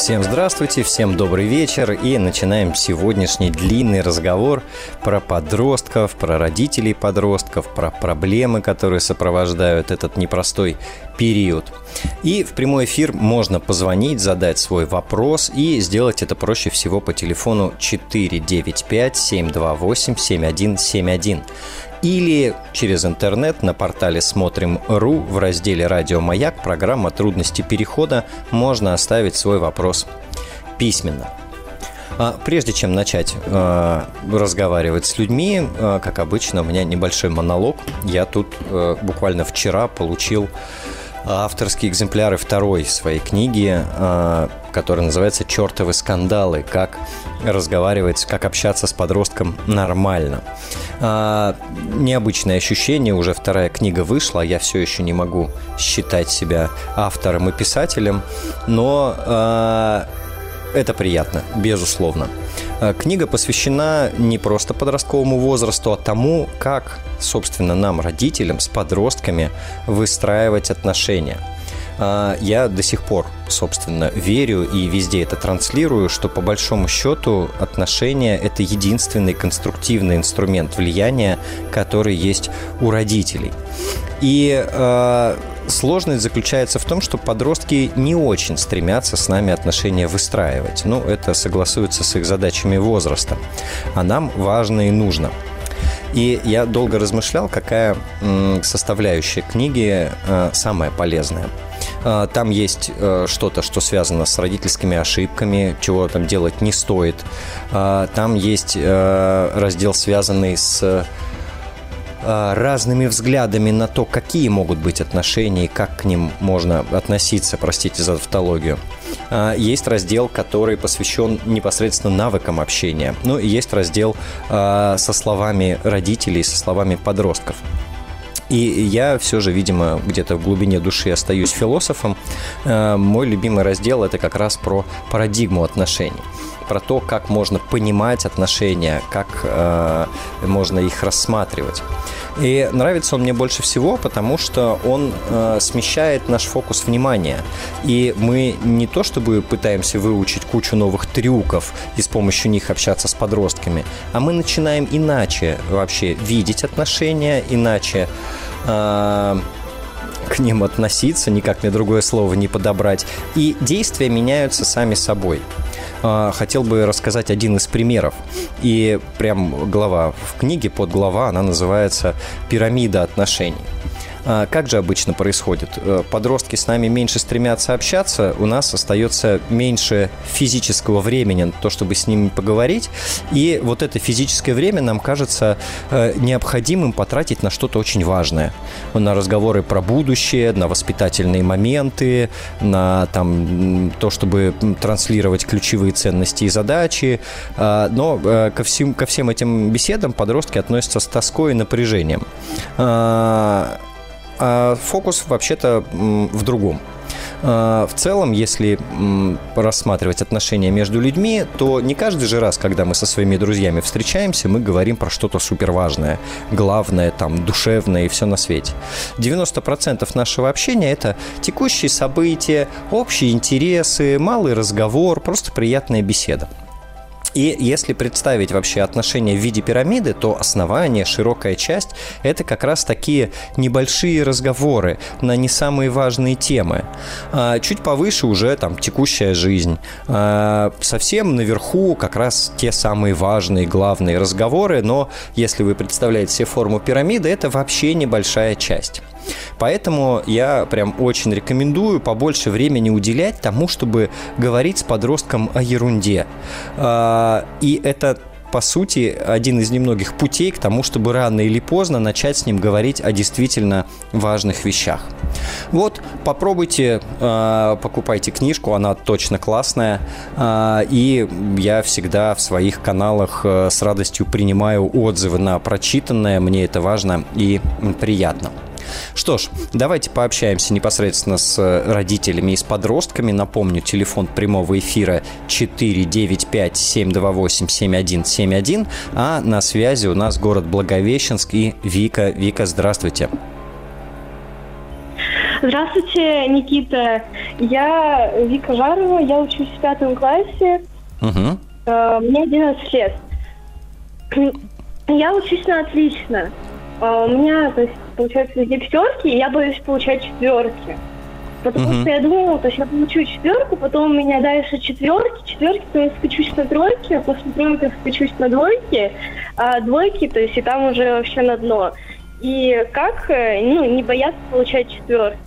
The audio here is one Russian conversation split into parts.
Всем здравствуйте, всем добрый вечер и начинаем сегодняшний длинный разговор про подростков, про родителей подростков, про проблемы, которые сопровождают этот непростой период. И в прямой эфир можно позвонить, задать свой вопрос и сделать это проще всего по телефону 495 728 7171 или через интернет на портале «Смотрим.ру» в разделе «Радио Маяк» программа «Трудности перехода» можно оставить свой вопрос письменно. А прежде чем начать э, разговаривать с людьми, э, как обычно, у меня небольшой монолог. Я тут э, буквально вчера получил авторские экземпляры второй своей книги, э, которая называется «Чертовы скандалы. Как разговаривать, как общаться с подростком нормально». А, необычное ощущение, уже вторая книга вышла, я все еще не могу считать себя автором и писателем, но а, это приятно, безусловно. А, книга посвящена не просто подростковому возрасту, а тому, как, собственно, нам, родителям, с подростками выстраивать отношения – я до сих пор, собственно, верю и везде это транслирую, что по большому счету отношения – это единственный конструктивный инструмент влияния, который есть у родителей. И э, сложность заключается в том, что подростки не очень стремятся с нами отношения выстраивать. Ну, это согласуется с их задачами возраста. А нам важно и нужно. И я долго размышлял, какая составляющая книги э, самая полезная. А, там есть э, что-то, что связано с родительскими ошибками, чего там делать не стоит. А, там есть э, раздел, связанный с э, разными взглядами на то, какие могут быть отношения и как к ним можно относиться, простите за тавтологию. А, есть раздел, который посвящен непосредственно навыкам общения. Ну и есть раздел со словами родителей, со словами подростков. И я все же, видимо, где-то в глубине души остаюсь философом. Э, мой любимый раздел – это как раз про парадигму отношений про то, как можно понимать отношения, как э, можно их рассматривать. И нравится он мне больше всего, потому что он э, смещает наш фокус внимания. И мы не то чтобы пытаемся выучить кучу новых трюков и с помощью них общаться с подростками, а мы начинаем иначе вообще видеть отношения, иначе э, к ним относиться, никак мне другое слово не подобрать. И действия меняются сами собой. А, хотел бы рассказать один из примеров. И прям глава в книге, под глава, она называется «Пирамида отношений». А как же обычно происходит? Э, подростки с нами меньше стремятся общаться, у нас остается меньше физического времени на то, чтобы с ними поговорить, и вот это физическое время нам кажется э, необходимым потратить на что-то очень важное. На разговоры про будущее, на воспитательные моменты, на там, то, чтобы транслировать ключевые ценности и задачи. А, но э, ко всем, ко всем этим беседам подростки относятся с тоской и напряжением. А, фокус вообще-то в другом. А, в целом, если рассматривать отношения между людьми, то не каждый же раз, когда мы со своими друзьями встречаемся, мы говорим про что-то суперважное, главное, там, душевное и все на свете. 90% нашего общения – это текущие события, общие интересы, малый разговор, просто приятная беседа. И если представить вообще отношения в виде пирамиды, то основание, широкая часть – это как раз такие небольшие разговоры на не самые важные темы. А чуть повыше уже там текущая жизнь. А совсем наверху как раз те самые важные, главные разговоры, но если вы представляете себе форму пирамиды, это вообще небольшая часть. Поэтому я прям очень рекомендую побольше времени уделять тому, чтобы говорить с подростком о ерунде. А, и это по сути, один из немногих путей к тому, чтобы рано или поздно начать с ним говорить о действительно важных вещах. Вот, попробуйте, э, покупайте книжку, она точно классная. Э, и я всегда в своих каналах э, с радостью принимаю отзывы на прочитанное, мне это важно и приятно. Что ж, давайте пообщаемся непосредственно с родителями и с подростками. Напомню, телефон прямого эфира 495-728-7171, а на связи у нас город Благовещенск и Вика. Вика, здравствуйте. Здравствуйте, Никита. Я Вика Жарова, я учусь в пятом классе. Угу. Мне 11 лет. Я учусь на отлично. А, у меня, то есть, получается, везде пятерки, и я боюсь получать четверки. Потому uh что я думала, то есть я получу четверку, потом у меня дальше четверки, четверки, то есть скачусь на тройки, а после тройки скачусь на двойки, а двойки, то есть и там уже вообще на дно. И как, э, ну, не бояться получать четверки?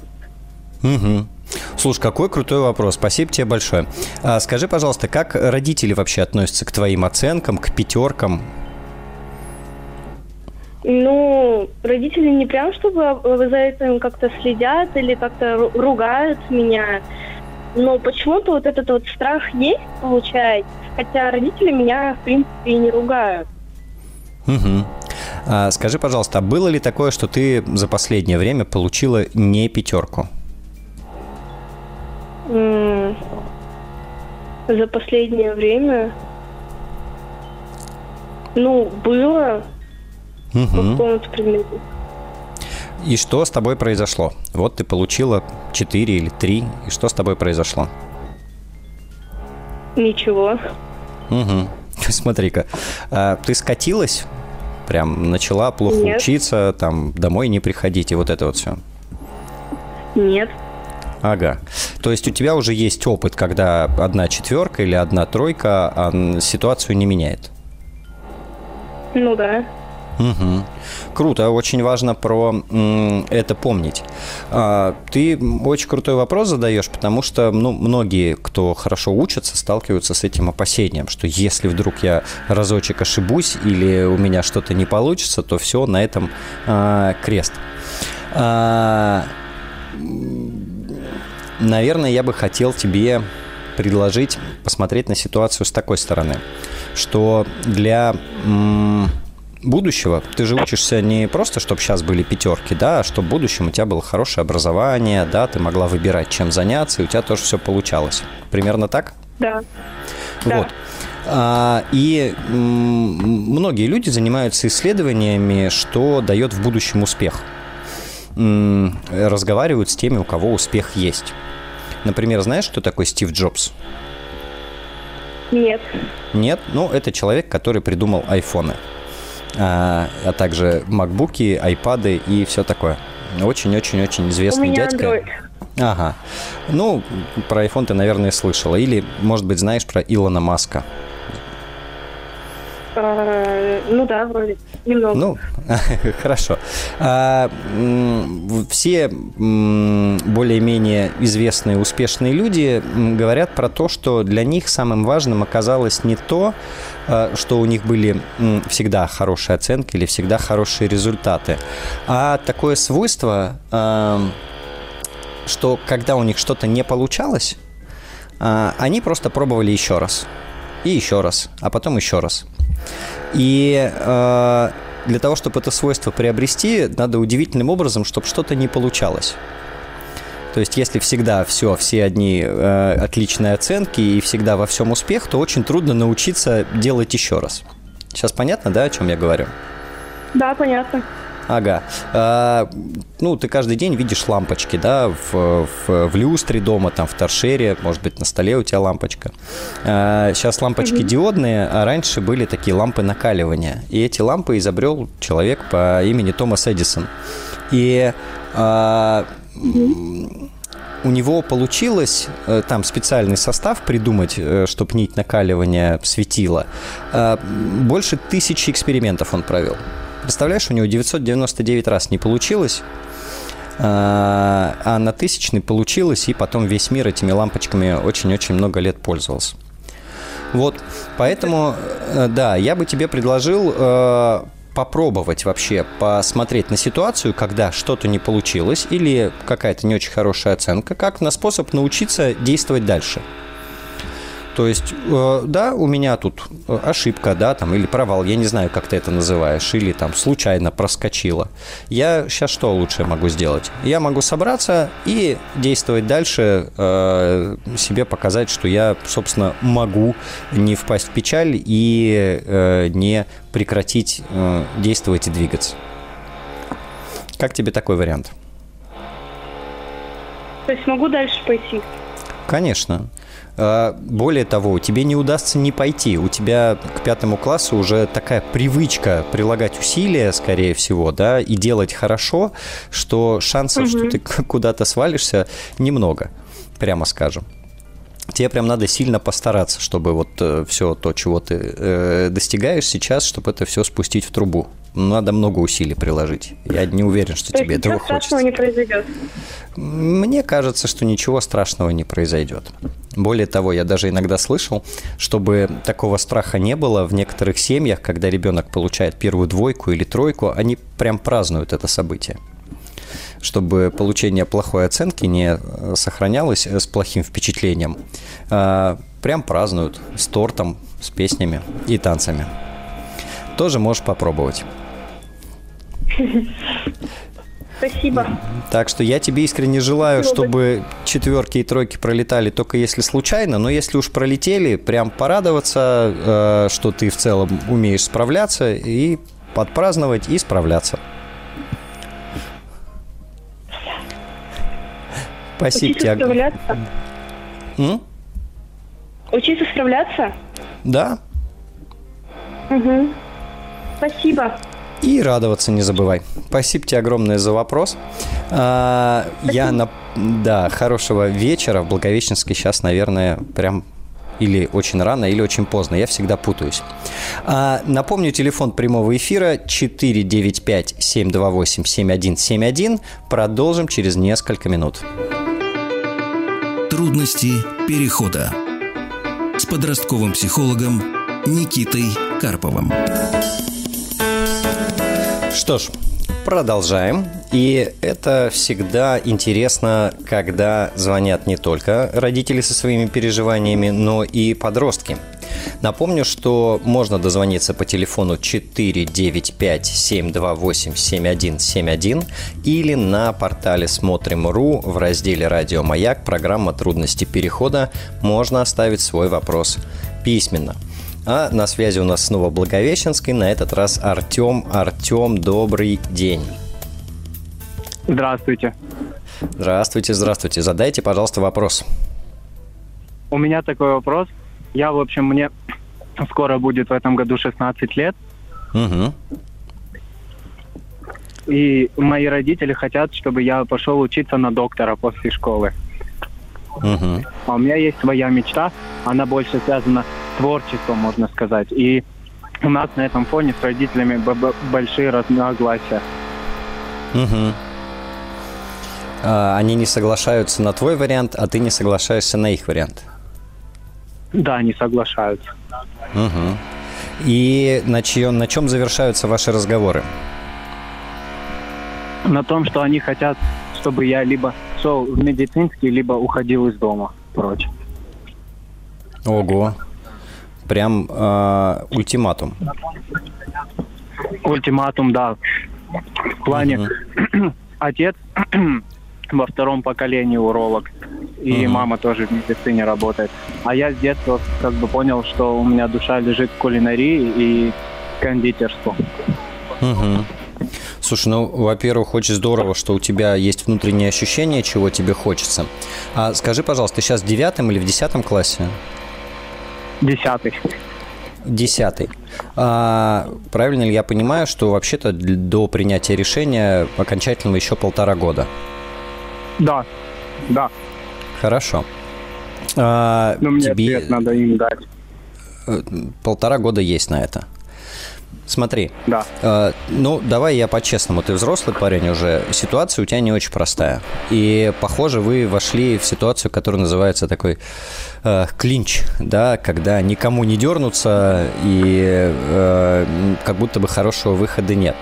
Угу. Слушай, какой крутой вопрос. Спасибо тебе большое. А, скажи, пожалуйста, как родители вообще относятся к твоим оценкам, к пятеркам? Ну, родители не прям, чтобы за этим как-то следят или как-то ругают меня. Но почему-то вот этот вот страх есть, получается. Хотя родители меня, в принципе, и не ругают. Угу. А, скажи, пожалуйста, а было ли такое, что ты за последнее время получила не пятерку? За последнее время? Ну, было угу. по какому-то предмету. И что с тобой произошло? Вот ты получила 4 или 3, и что с тобой произошло? Ничего. Угу. Смотри-ка, а, ты скатилась? Прям начала плохо Нет. учиться, там домой не приходить, и вот это вот все? Нет. Ага. То есть у тебя уже есть опыт, когда одна четверка или одна тройка а ситуацию не меняет? Ну да. Угу. Круто, очень важно про это помнить. А, ты очень крутой вопрос задаешь, потому что ну, многие, кто хорошо учатся, сталкиваются с этим опасением, что если вдруг я разочек ошибусь или у меня что-то не получится, то все, на этом а, крест. А, Наверное, я бы хотел тебе предложить посмотреть на ситуацию с такой стороны, что для будущего ты же учишься не просто, чтобы сейчас были пятерки, да, а чтобы в будущем у тебя было хорошее образование, да, ты могла выбирать, чем заняться, и у тебя тоже все получалось. Примерно так? Да. Вот. Да. И многие люди занимаются исследованиями, что дает в будущем успех. Разговаривают с теми, у кого успех есть. Например, знаешь, что такое Стив Джобс? Нет. Нет? Ну, это человек, который придумал айфоны. А, а также макбуки, айпады и все такое. Очень-очень-очень известный У меня дядька. Android. Ага. Ну, про iPhone ты, наверное, слышала. Или, может быть, знаешь про Илона Маска. А, ну да, вроде. Немного. Ну, хорошо. А, все более-менее известные, успешные люди говорят про то, что для них самым важным оказалось не то, а, что у них были всегда хорошие оценки или всегда хорошие результаты, а такое свойство, что когда у них что-то не получалось, они просто пробовали еще раз. И еще раз, а потом еще раз. И э, для того, чтобы это свойство приобрести, надо удивительным образом, чтобы что-то не получалось. То есть, если всегда все, все одни э, отличные оценки и всегда во всем успех, то очень трудно научиться делать еще раз. Сейчас понятно, да, о чем я говорю? Да, понятно. Ага. А, ну, ты каждый день видишь лампочки, да, в, в, в люстре дома, там, в торшере, может быть, на столе у тебя лампочка. А, сейчас лампочки mm диодные, а раньше были такие лампы накаливания. И эти лампы изобрел человек по имени Томас Эдисон. И а, mm у него получилось э, там специальный состав придумать, э, чтобы нить накаливания светила. А, больше тысячи экспериментов он провел. Представляешь, у него 999 раз не получилось, а, а на тысячный получилось, и потом весь мир этими лампочками очень-очень много лет пользовался. Вот, поэтому, э, да, я бы тебе предложил э, попробовать вообще посмотреть на ситуацию, когда что-то не получилось или какая-то не очень хорошая оценка, как на способ научиться действовать дальше. То есть, э, да, у меня тут э, ошибка, да, там, или провал, я не знаю, как ты это называешь, или там случайно проскочила. Я сейчас что лучше могу сделать? Я могу собраться и действовать дальше, э, себе показать, что я, собственно, могу не впасть в печаль и не прекратить действовать и двигаться. Как тебе такой вариант? То есть могу дальше пойти? Конечно. А, более того, тебе не удастся не пойти. У тебя к пятому классу уже такая привычка прилагать усилия, скорее всего, да, и делать хорошо, что шансов, угу. что ты куда-то свалишься, немного, прямо скажем. Тебе прям надо сильно постараться, чтобы вот э, все то, чего ты э, достигаешь сейчас, чтобы это все спустить в трубу. Надо много усилий приложить. Я не уверен, что то тебе этого хочется. не произойдет? Мне кажется, что ничего страшного не произойдет. Более того, я даже иногда слышал, чтобы такого страха не было в некоторых семьях, когда ребенок получает первую двойку или тройку, они прям празднуют это событие чтобы получение плохой оценки не э, сохранялось э, с плохим впечатлением. А, прям празднуют с тортом, с песнями и танцами. Тоже можешь попробовать. Спасибо. Так что я тебе искренне желаю, чтобы четверки и тройки пролетали только если случайно, но если уж пролетели, прям порадоваться, э, что ты в целом умеешь справляться и подпраздновать и справляться. Спасибо Учиться тебе. справляться? М? Учиться справляться? Да. Угу. Спасибо. И радоваться не забывай. Спасибо тебе огромное за вопрос. А, я на... Да, хорошего вечера. В Благовещенске сейчас, наверное, прям или очень рано, или очень поздно. Я всегда путаюсь. А, напомню, телефон прямого эфира 495-728-7171. Продолжим через несколько минут. Трудности перехода с подростковым психологом Никитой Карповым. Что ж, продолжаем. И это всегда интересно, когда звонят не только родители со своими переживаниями, но и подростки. Напомню, что можно дозвониться по телефону 495-728-7171 или на портале Смотрим.ру в разделе «Радио Маяк» программа «Трудности перехода» можно оставить свой вопрос письменно – а на связи у нас снова Благовещенский, на этот раз Артем. Артем, добрый день. Здравствуйте. Здравствуйте, здравствуйте. Задайте, пожалуйста, вопрос. У меня такой вопрос. Я, в общем, мне скоро будет в этом году 16 лет. Угу. И мои родители хотят, чтобы я пошел учиться на доктора после школы. Угу. А у меня есть своя мечта, она больше связана с творчеством, можно сказать. И у нас на этом фоне с родителями большие разногласия. Угу. Они не соглашаются на твой вариант, а ты не соглашаешься на их вариант. Да, они соглашаются. Угу. И на, чьем, на чем завершаются ваши разговоры? На том, что они хотят, чтобы я либо шел в медицинский, либо уходил из дома прочь. Ого. Прям э, ультиматум. Ультиматум, да. В плане угу. отец во втором поколении уролог, и угу. мама тоже в медицине работает. А я с детства как бы понял, что у меня душа лежит в кулинарии и кондитерству. Угу. Слушай, ну, во-первых, очень здорово, что у тебя есть внутреннее ощущение, чего тебе хочется. А скажи, пожалуйста, ты сейчас в девятом или в десятом классе? Десятый. Десятый. А, правильно ли я понимаю, что вообще-то до принятия решения окончательного еще полтора года? Да, да. Хорошо. А, Но мне тебе... ответ надо им дать. Э, полтора года есть на это. Смотри. Да. Э, ну, давай я по-честному. Ты взрослый парень уже. Ситуация у тебя не очень простая. И, похоже, вы вошли в ситуацию, которая называется такой э, клинч, да, когда никому не дернуться и э, как будто бы хорошего выхода нет.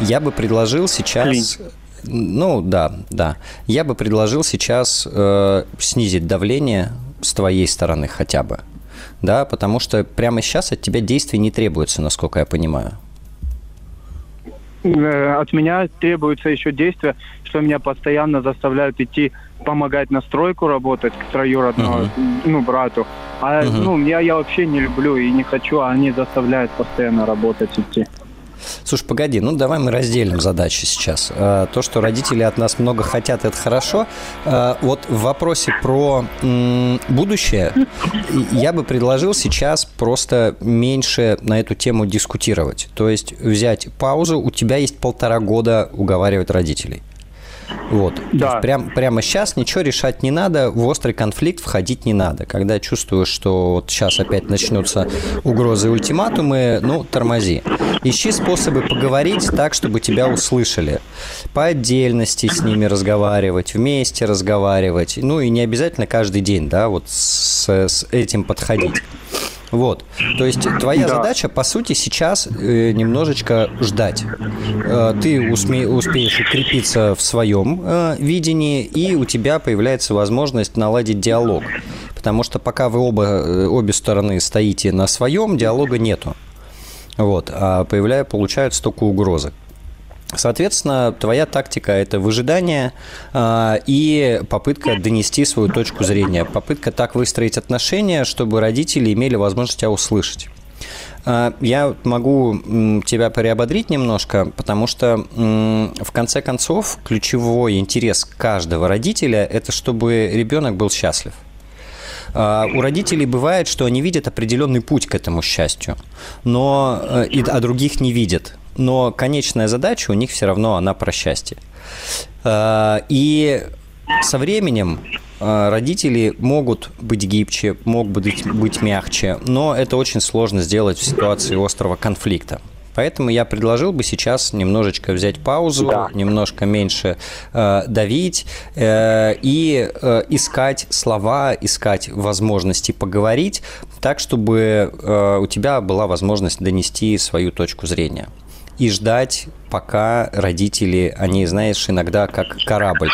Я бы предложил сейчас... Клинч. Ну, да, да. Я бы предложил сейчас э, снизить давление с твоей стороны хотя бы, да, потому что прямо сейчас от тебя действий не требуется, насколько я понимаю. Э, от меня требуется еще действие, что меня постоянно заставляют идти помогать на стройку работать к троюродному, uh-huh. ну, брату. А, uh-huh. ну, я, я вообще не люблю и не хочу, а они заставляют постоянно работать идти. Слушай, погоди, ну давай мы разделим задачи сейчас. Э, то, что родители от нас много хотят, это хорошо. Э, вот в вопросе про будущее я бы предложил сейчас просто меньше на эту тему дискутировать. То есть взять паузу, у тебя есть полтора года уговаривать родителей. Вот. Да. прям, прямо сейчас ничего решать не надо, в острый конфликт входить не надо. Когда чувствуешь, что вот сейчас опять начнутся угрозы и ультиматумы, ну, тормози. Ищи способы поговорить так, чтобы тебя услышали. По отдельности с ними разговаривать, вместе разговаривать. Ну, и не обязательно каждый день, да, вот с, с этим подходить. Вот. То есть твоя да. задача, по сути, сейчас э, немножечко ждать. Э, ты усме, успеешь укрепиться в своем э, видении, и у тебя появляется возможность наладить диалог. Потому что пока вы оба, обе стороны стоите на своем, диалога нету. Вот. А появляя, получаются только угрозы. Соответственно, твоя тактика – это выжидание э, и попытка донести свою точку зрения, попытка так выстроить отношения, чтобы родители имели возможность тебя услышать. А, я могу тебя приободрить немножко, потому что в конце концов ключевой интерес каждого родителя – это чтобы ребенок был счастлив. А, у родителей бывает, что они видят определенный путь к этому счастью, но э, и, а других не видят но конечная задача у них все равно она про счастье. А, и со временем а, родители могут быть гибче, могут быть, быть мягче, но это очень сложно сделать в ситуации острого конфликта. Поэтому я предложил бы сейчас немножечко взять паузу, да. немножко меньше э, давить э, и э, искать слова, искать возможности поговорить так, чтобы э, у тебя была возможность донести свою точку зрения и ждать, пока родители, они, знаешь, иногда как корабль.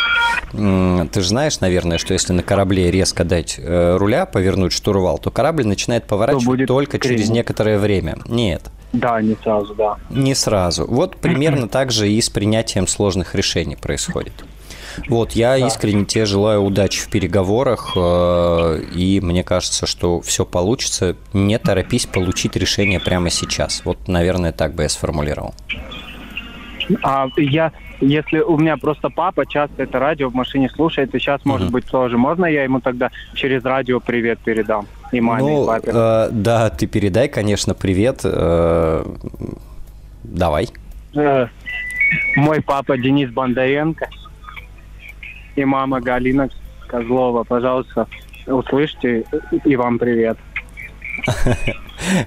Ты же знаешь, наверное, что если на корабле резко дать э, руля, повернуть штурвал, то корабль начинает поворачивать только крем. через некоторое время. Нет. Да, не сразу, да. Не сразу. Вот примерно так же и с принятием сложных решений происходит. Вот, я да. искренне тебе желаю удачи в переговорах, э, и мне кажется, что все получится. Не торопись получить решение прямо сейчас. Вот, наверное, так бы я сформулировал. А я, если у меня просто папа часто это радио в машине слушает, и сейчас, uh-huh. может быть, тоже. Можно я ему тогда через радио привет передам? И маме, ну, и папе? Э, да, ты передай, конечно, привет. Э, давай. Э, мой папа Денис Бондаренко и мама Галина Козлова. Пожалуйста, услышьте и вам привет.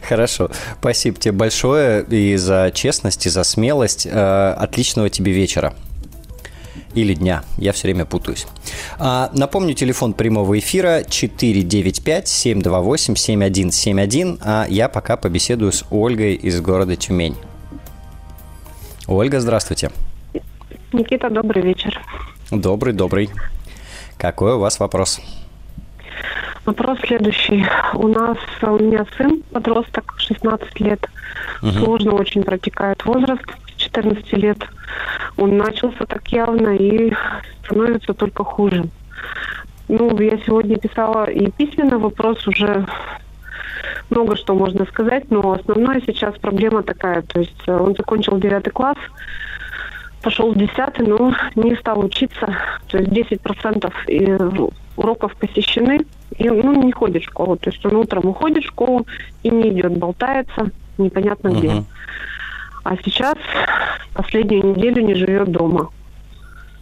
Хорошо. Спасибо тебе большое и за честность, и за смелость. Э, отличного тебе вечера. Или дня. Я все время путаюсь. А, напомню, телефон прямого эфира 495-728-7171. А я пока побеседую с Ольгой из города Тюмень. Ольга, здравствуйте. Никита, добрый вечер. Добрый, добрый. Какой у вас вопрос? Вопрос следующий. У нас, у меня сын, подросток, 16 лет. Угу. Сложно очень протекает возраст, 14 лет. Он начался так явно и становится только хуже. Ну, я сегодня писала и письменно вопрос уже много что можно сказать, но основная сейчас проблема такая. То есть э, он закончил девятый класс, пошел в 10 но не стал учиться. То есть 10% уроков посещены, и ну, не ходит в школу. То есть он утром уходит в школу и не идет, болтается непонятно uh-huh. где. А сейчас последнюю неделю не живет дома.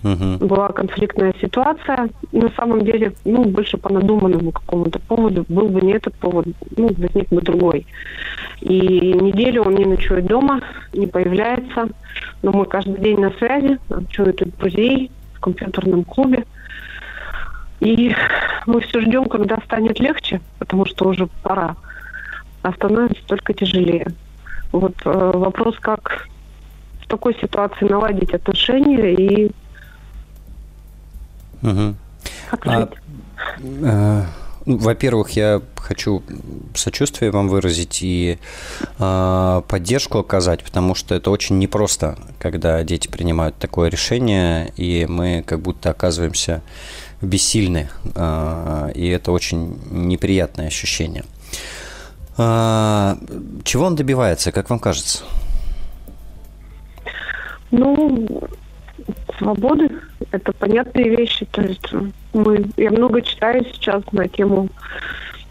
Uh-huh. Была конфликтная ситуация. На самом деле, ну, больше по надуманному какому-то поводу. Был бы не этот повод, ну, возник бы другой. И неделю он не ночует дома, не появляется. Но мы каждый день на связи, ночует у друзей в компьютерном клубе. И мы все ждем, когда станет легче, потому что уже пора. А становится только тяжелее. Вот э, вопрос, как в такой ситуации наладить отношения и угу. А, Ну, во-первых, я хочу сочувствие вам выразить и э, поддержку оказать, потому что это очень непросто, когда дети принимают такое решение, и мы как будто оказываемся бессильны, э, и это очень неприятное ощущение. Э, чего он добивается, как вам кажется? Ну, свободы – это понятные вещи. То есть мы, я много читаю сейчас на тему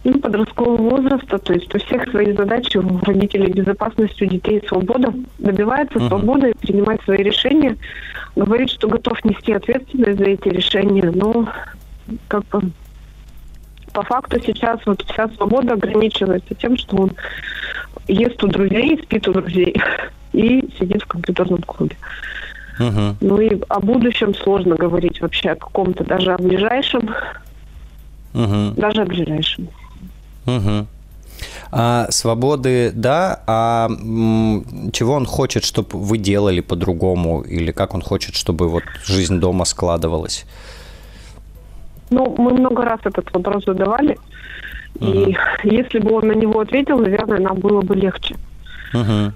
ну, подросткового возраста, то есть у всех свои задачи, у родителей безопасность, у детей свобода, добивается uh-huh. свободы, принимать свои решения, говорит, что готов нести ответственность за эти решения, но как бы по факту сейчас вот вся свобода ограничивается тем, что он ест у друзей, спит у друзей и сидит в компьютерном клубе. Угу. Ну и о будущем сложно говорить вообще, о каком-то, даже о ближайшем. Угу. Даже о ближайшем. Угу. А свободы, да, а м, чего он хочет, чтобы вы делали по-другому, или как он хочет, чтобы вот жизнь дома складывалась? Ну, мы много раз этот вопрос задавали, угу. и если бы он на него ответил, наверное, нам было бы легче. Угу.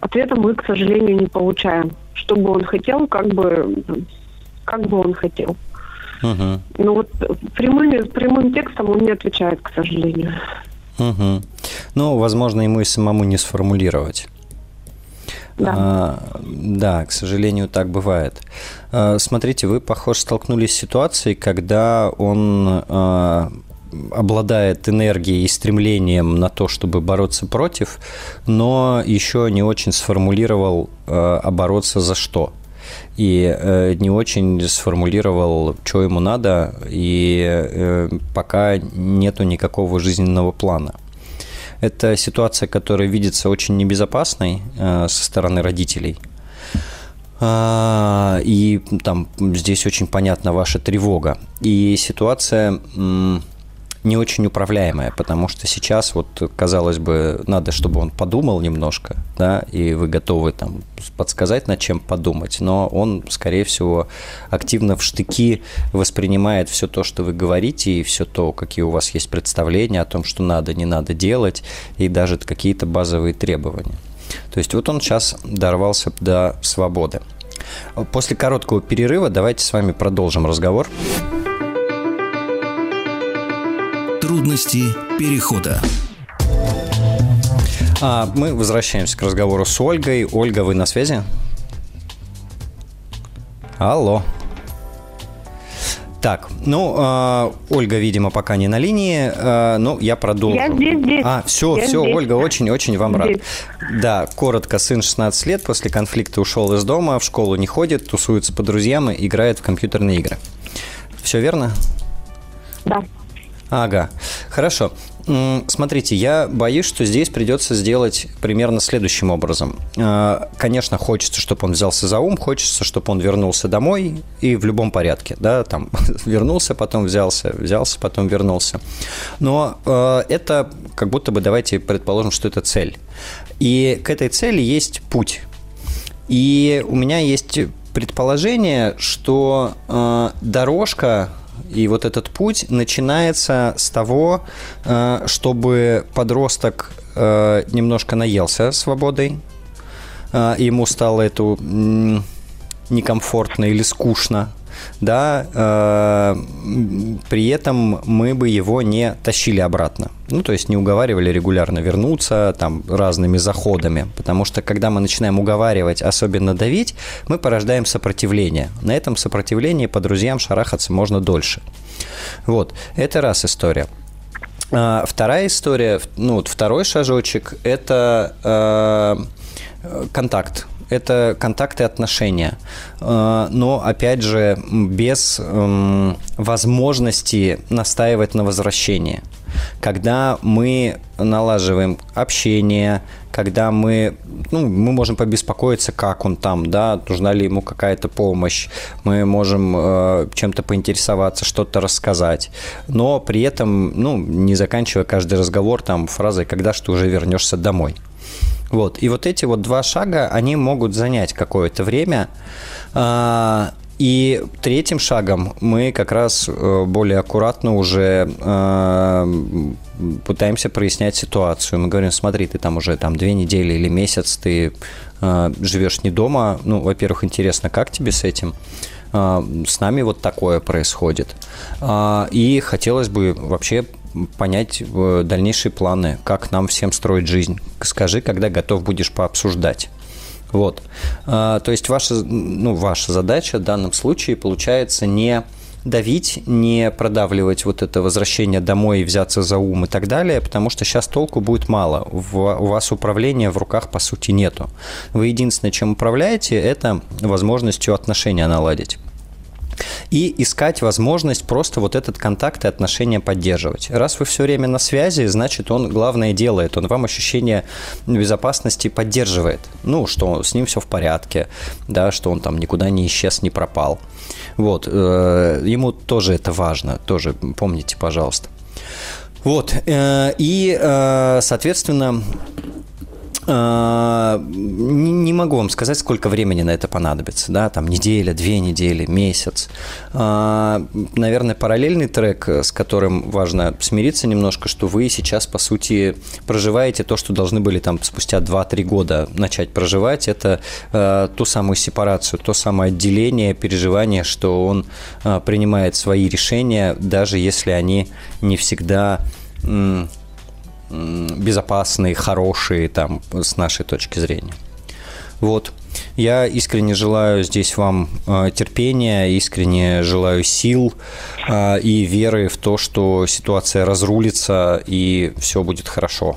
Ответа мы, к сожалению, не получаем. Что бы он хотел, как бы, как бы он хотел. Угу. Ну вот прямым, прямым текстом он не отвечает, к сожалению. Угу. Ну, возможно, ему и самому не сформулировать. Да. А, да, к сожалению, так бывает. А, смотрите, вы, похоже, столкнулись с ситуацией, когда он а, обладает энергией и стремлением на то, чтобы бороться против, но еще не очень сформулировал, а, а бороться за что и э, не очень сформулировал, что ему надо, и э, пока нету никакого жизненного плана. Это ситуация, которая видится очень небезопасной э, со стороны родителей. А, и там здесь очень понятна ваша тревога. И ситуация не очень управляемая, потому что сейчас вот, казалось бы, надо, чтобы он подумал немножко, да, и вы готовы там подсказать, над чем подумать, но он, скорее всего, активно в штыки воспринимает все то, что вы говорите, и все то, какие у вас есть представления о том, что надо, не надо делать, и даже какие-то базовые требования. То есть вот он сейчас дорвался до свободы. После короткого перерыва давайте с вами продолжим разговор. Трудности перехода. А, мы возвращаемся к разговору с Ольгой. Ольга, вы на связи? Алло. Так, ну, э, Ольга, видимо, пока не на линии, э, ну, я продолжу. Я здесь, здесь. А, все, я все, здесь. Ольга, очень-очень вам здесь. рад. Да, коротко, сын 16 лет, после конфликта ушел из дома, в школу не ходит, тусуется по друзьям и играет в компьютерные игры. Все верно? Да. Ага, хорошо. Смотрите, я боюсь, что здесь придется сделать примерно следующим образом. А, конечно, хочется, чтобы он взялся за ум, хочется, чтобы он вернулся домой и в любом порядке, да, там вернулся, потом взялся, взялся, потом вернулся. Но а, это как будто бы, давайте предположим, что это цель. И к этой цели есть путь. И у меня есть предположение, что э, дорожка и вот этот путь начинается с того, э, чтобы подросток э, немножко наелся свободой, э, ему стало это некомфортно или скучно, да, э, при этом мы бы его не тащили обратно. Ну, то есть не уговаривали регулярно вернуться там разными заходами, потому что когда мы начинаем уговаривать, особенно давить, мы порождаем сопротивление. На этом сопротивлении по друзьям шарахаться можно дольше. Вот, это раз история. А, вторая история, ну вот второй шажочек, это э, контакт это контакты отношения. Э, но, опять же, без эм, возможности настаивать на возвращении. Когда мы налаживаем общение, когда мы, ну, мы можем побеспокоиться, как он там, да, нужна ли ему какая-то помощь, мы можем э, чем-то поинтересоваться, что-то рассказать, но при этом, ну, не заканчивая каждый разговор там фразой «когда же ты уже вернешься домой?». Вот. И вот эти вот два шага, они могут занять какое-то время. А, И третьим шагом мы как раз э, более аккуратно уже э, пытаемся прояснять ситуацию. Мы говорим, смотри, ты там уже там две недели или месяц, ты э, живешь не дома. Ну, во-первых, интересно, как тебе с этим? С нами вот такое происходит. И хотелось бы вообще понять дальнейшие планы, как нам всем строить жизнь. Скажи, когда готов будешь пообсуждать. Вот. А, то есть ваша, ну, ваша задача в данном случае получается не давить, не продавливать вот это возвращение домой и взяться за ум и так далее, потому что сейчас толку будет мало. у вас управления в руках, по сути, нету. Вы единственное, чем управляете, это возможностью отношения наладить и искать возможность просто вот этот контакт и отношения поддерживать. Раз вы все время на связи, значит, он главное делает, он вам ощущение безопасности поддерживает. Ну, что с ним все в порядке, да, что он там никуда не исчез, не пропал. Вот, э, ему тоже это важно, тоже помните, пожалуйста. Вот, э, и, э, соответственно, не могу вам сказать, сколько времени на это понадобится, да, там неделя, две недели, месяц. А, наверное, параллельный трек, с которым важно смириться немножко, что вы сейчас, по сути, проживаете то, что должны были там спустя 2-3 года начать проживать, это а, ту самую сепарацию, то самое отделение, переживание, что он принимает свои решения, даже если они не всегда безопасные, хорошие там с нашей точки зрения. Вот. Я искренне желаю здесь вам э, терпения, искренне желаю сил э, и веры в то, что ситуация разрулится и все будет хорошо.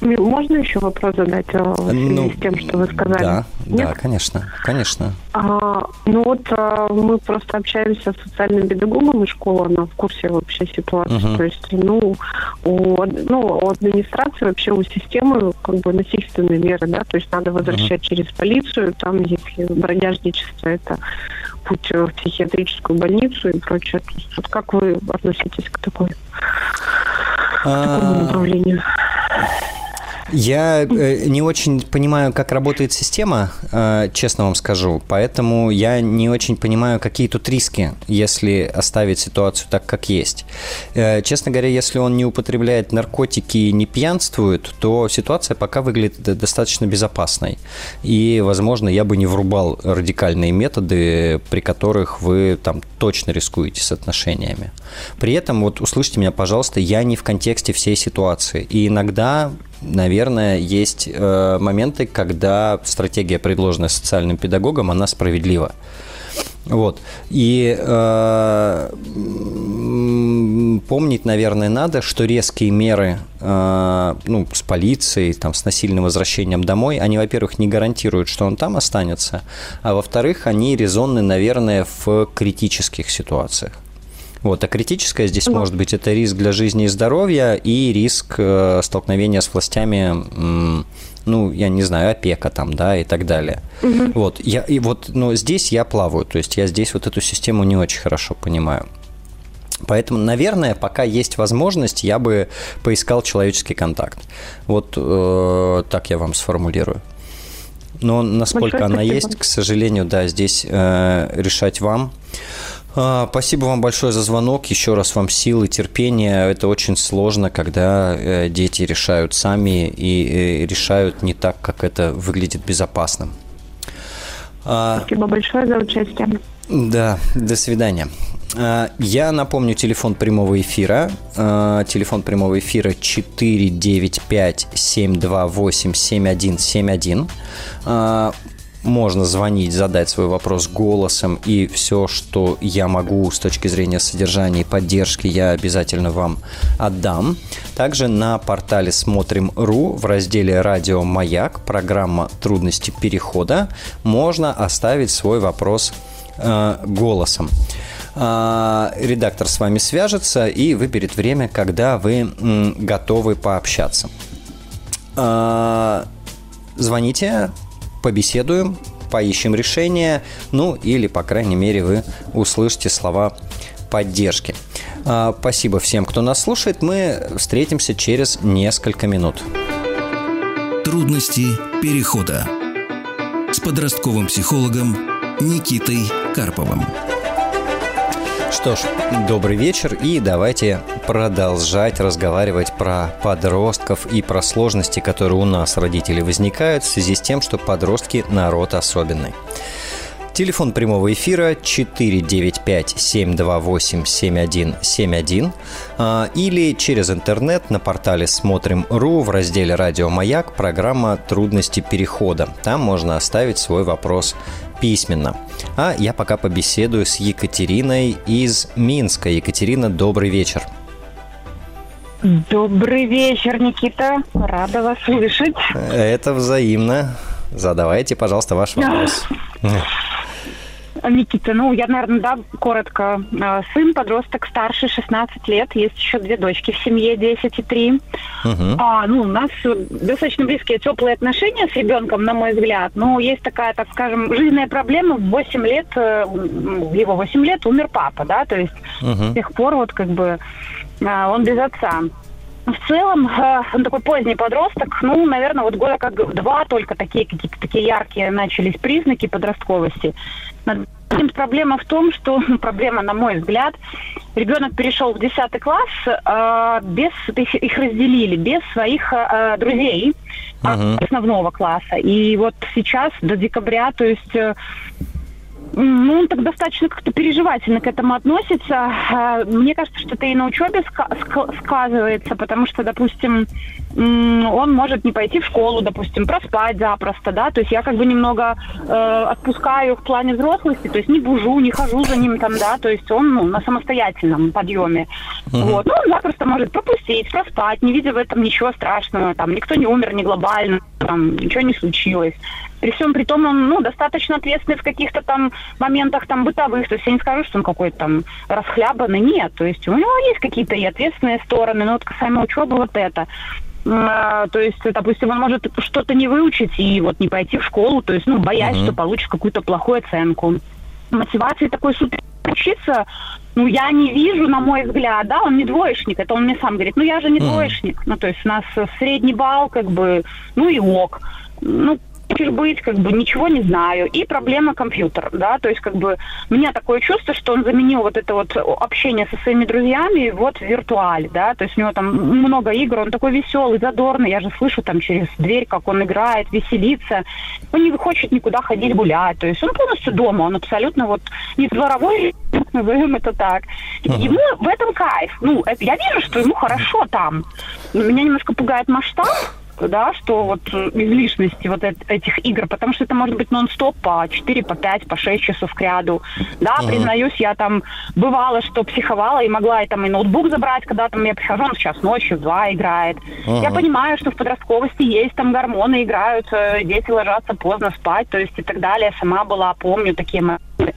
Можно еще вопрос задать э, в связи ну, с тем, что вы сказали? Да, Нет? да, конечно, конечно. А, ну вот а, мы просто общаемся с социальным педагогом из школы, она в курсе вообще ситуации. Угу. То есть, ну у, ну, у администрации вообще у системы как бы насильственные меры, да, то есть надо возвращать угу. через полицию, там, если бродяжничество, это путь в психиатрическую больницу и прочее. То есть, вот как вы относитесь к такой, а... такому направлению? Я э, не очень понимаю, как работает система, э, честно вам скажу, поэтому я не очень понимаю, какие тут риски, если оставить ситуацию так, как есть. Э, честно говоря, если он не употребляет наркотики и не пьянствует, то ситуация пока выглядит достаточно безопасной. И, возможно, я бы не врубал радикальные методы, при которых вы там точно рискуете с отношениями. При этом, вот услышьте меня, пожалуйста, я не в контексте всей ситуации. И иногда наверное, есть э, моменты, когда стратегия, предложенная социальным педагогом, она справедлива. Вот. И э, помнить, наверное, надо, что резкие меры э, ну, с полицией, там, с насильным возвращением домой, они, во-первых, не гарантируют, что он там останется, а во-вторых, они резонны, наверное, в критических ситуациях. Вот, а критическое здесь может быть это риск для жизни и здоровья и риск э, столкновения с властями, ну, я не знаю, опека там, да, и так далее. Угу. Вот, я, и вот, но здесь я плаваю, то есть я здесь вот эту систему не очень хорошо понимаю. Поэтому, наверное, пока есть возможность, я бы поискал человеческий контакт. Вот э, так я вам сформулирую. Но насколько Большое она спасибо. есть, к сожалению, да, здесь э, решать вам. А, спасибо вам большое за звонок. Еще раз вам силы, терпения. Это очень сложно, когда э, дети решают сами и э, решают не так, как это выглядит безопасным. А, спасибо большое за участие. Да, до свидания. А, я напомню телефон прямого эфира. Телефон прямого эфира 495 728 7171 можно звонить, задать свой вопрос голосом, и все, что я могу с точки зрения содержания и поддержки, я обязательно вам отдам. Также на портале Смотрим.ру в разделе «Радио Маяк» программа «Трудности перехода» можно оставить свой вопрос э, голосом э, редактор с вами свяжется и выберет время, когда вы готовы пообщаться. Э, звоните, побеседуем, поищем решение, ну или, по крайней мере, вы услышите слова поддержки. А, спасибо всем, кто нас слушает. Мы встретимся через несколько минут. Трудности перехода с подростковым психологом Никитой Карповым. Что ж, добрый вечер и давайте продолжать разговаривать про подростков и про сложности, которые у нас, родители, возникают в связи с тем, что подростки – народ особенный. Телефон прямого эфира 495-728-7171 а, или через интернет на портале «Смотрим.ру» в разделе «Радио Маяк» программа «Трудности перехода». Там можно оставить свой вопрос письменно. А я пока побеседую с Екатериной из Минска. Екатерина, добрый вечер. Добрый вечер, Никита. Рада вас слышать. Это взаимно. Задавайте, пожалуйста, ваш вопрос. Никита, ну, я, наверное, да, коротко. Э, сын, подросток, старше 16 лет. Есть еще две дочки в семье, 10 и 3. Угу. А, ну, у нас достаточно близкие, теплые отношения с ребенком, на мой взгляд. Но есть такая, так скажем, жизненная проблема. В 8 лет, э, его 8 лет умер папа, да, то есть угу. с тех пор вот как бы э, он без отца. В целом, он такой поздний подросток, ну, наверное, вот года как два только такие какие-то такие яркие начались признаки подростковости. Проблема в том, что, ну, проблема, на мой взгляд, ребенок перешел в 10 класс э, без, их разделили, без своих э, друзей uh-huh. основного класса. И вот сейчас, до декабря, то есть э, ну, он так достаточно как-то переживательно к этому относится. А, мне кажется, что это и на учебе сказывается, потому что, допустим, он может не пойти в школу, допустим, проспать запросто, да, то есть я как бы немного э, отпускаю в плане взрослости, то есть не бужу, не хожу за ним там, да, то есть он ну, на самостоятельном подъеме. Uh-huh. Вот, ну, он запросто может пропустить, проспать, не видя в этом ничего страшного, там, никто не умер, не глобально, там, ничего не случилось. При всем при том, он ну, достаточно ответственный в каких-то там моментах там бытовых. То есть я не скажу, что он какой-то там расхлябанный. Нет. То есть у него есть какие-то и ответственные стороны. Но вот касаемо учебы вот это. А, то есть, допустим, он может что-то не выучить и вот не пойти в школу, то есть, ну, боясь, uh-huh. что получит какую-то плохую оценку. Мотивации такой супер учиться, ну, я не вижу, на мой взгляд, да, он не двоечник, это он мне сам говорит, ну, я же не uh-huh. двоечник, ну, то есть у нас средний балл, как бы, ну, и ок. Ну, хочешь быть, как бы ничего не знаю. И проблема компьютер, да, то есть как бы у меня такое чувство, что он заменил вот это вот общение со своими друзьями вот в виртуале, да, то есть у него там много игр, он такой веселый, задорный, я же слышу там через дверь, как он играет, веселится, он не хочет никуда ходить гулять, то есть он полностью дома, он абсолютно вот не дворовой, назовем это так. Ему в этом кайф, ну, я вижу, что ему хорошо там, но меня немножко пугает масштаб, да, что вот излишности вот этих игр, потому что это может быть нон-стоп по 4, по 5, по 6 часов к ряду. Да, uh-huh. признаюсь, я там бывало, что психовала и могла и там и ноутбук забрать, когда там я прихожу, он сейчас ночью в два играет. Uh-huh. Я понимаю, что в подростковости есть там гормоны играют, дети ложатся поздно спать, то есть и так далее. Сама была, помню такие моменты.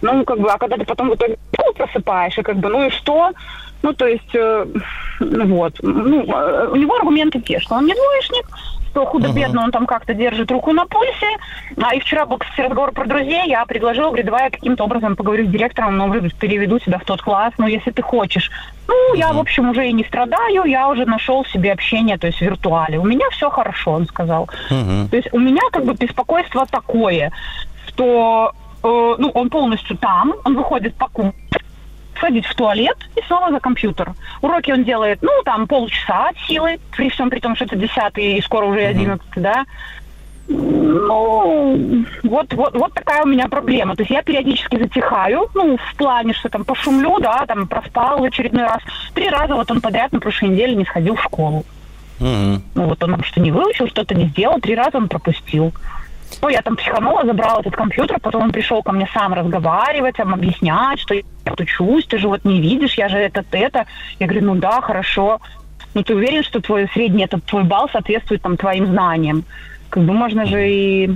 Ну, как бы, а когда ты потом в итоге просыпаешь, и как бы, ну и что? Ну, то есть, э, вот. Ну, э, у него аргументы те, что он не двоечник, что худо-бедно uh-huh. он там как-то держит руку на пульсе. А и вчера был, кстати, разговор про друзей. Я предложила, говорю, давай я каким-то образом поговорю с директором, но ну, переведу тебя в тот класс, ну, если ты хочешь. Ну, uh-huh. я, в общем, уже и не страдаю, я уже нашел себе общение, то есть в виртуале. У меня все хорошо, он сказал. Uh-huh. То есть у меня как бы беспокойство такое, что э, ну, он полностью там, он выходит покушать, сходить в туалет и снова за компьютер. Уроки он делает, ну, там, полчаса от силы, при всем при том, что это десятый и скоро уже одиннадцатый, да. Ну, вот, вот, вот такая у меня проблема. То есть я периодически затихаю, ну, в плане, что там пошумлю, да, там проспал в очередной раз. Три раза вот он подряд на прошлой неделе не сходил в школу. Uh-huh. Ну, вот он что не выучил, что-то не сделал, три раза он пропустил. Ну, я там психанула, забрала этот компьютер, потом он пришел ко мне сам разговаривать, там, объяснять, что я учусь, ты же вот не видишь, я же это это. Я говорю, ну да, хорошо. Ну, ты уверен, что твой средний, этот твой балл соответствует там твоим знаниям? Как бы можно же и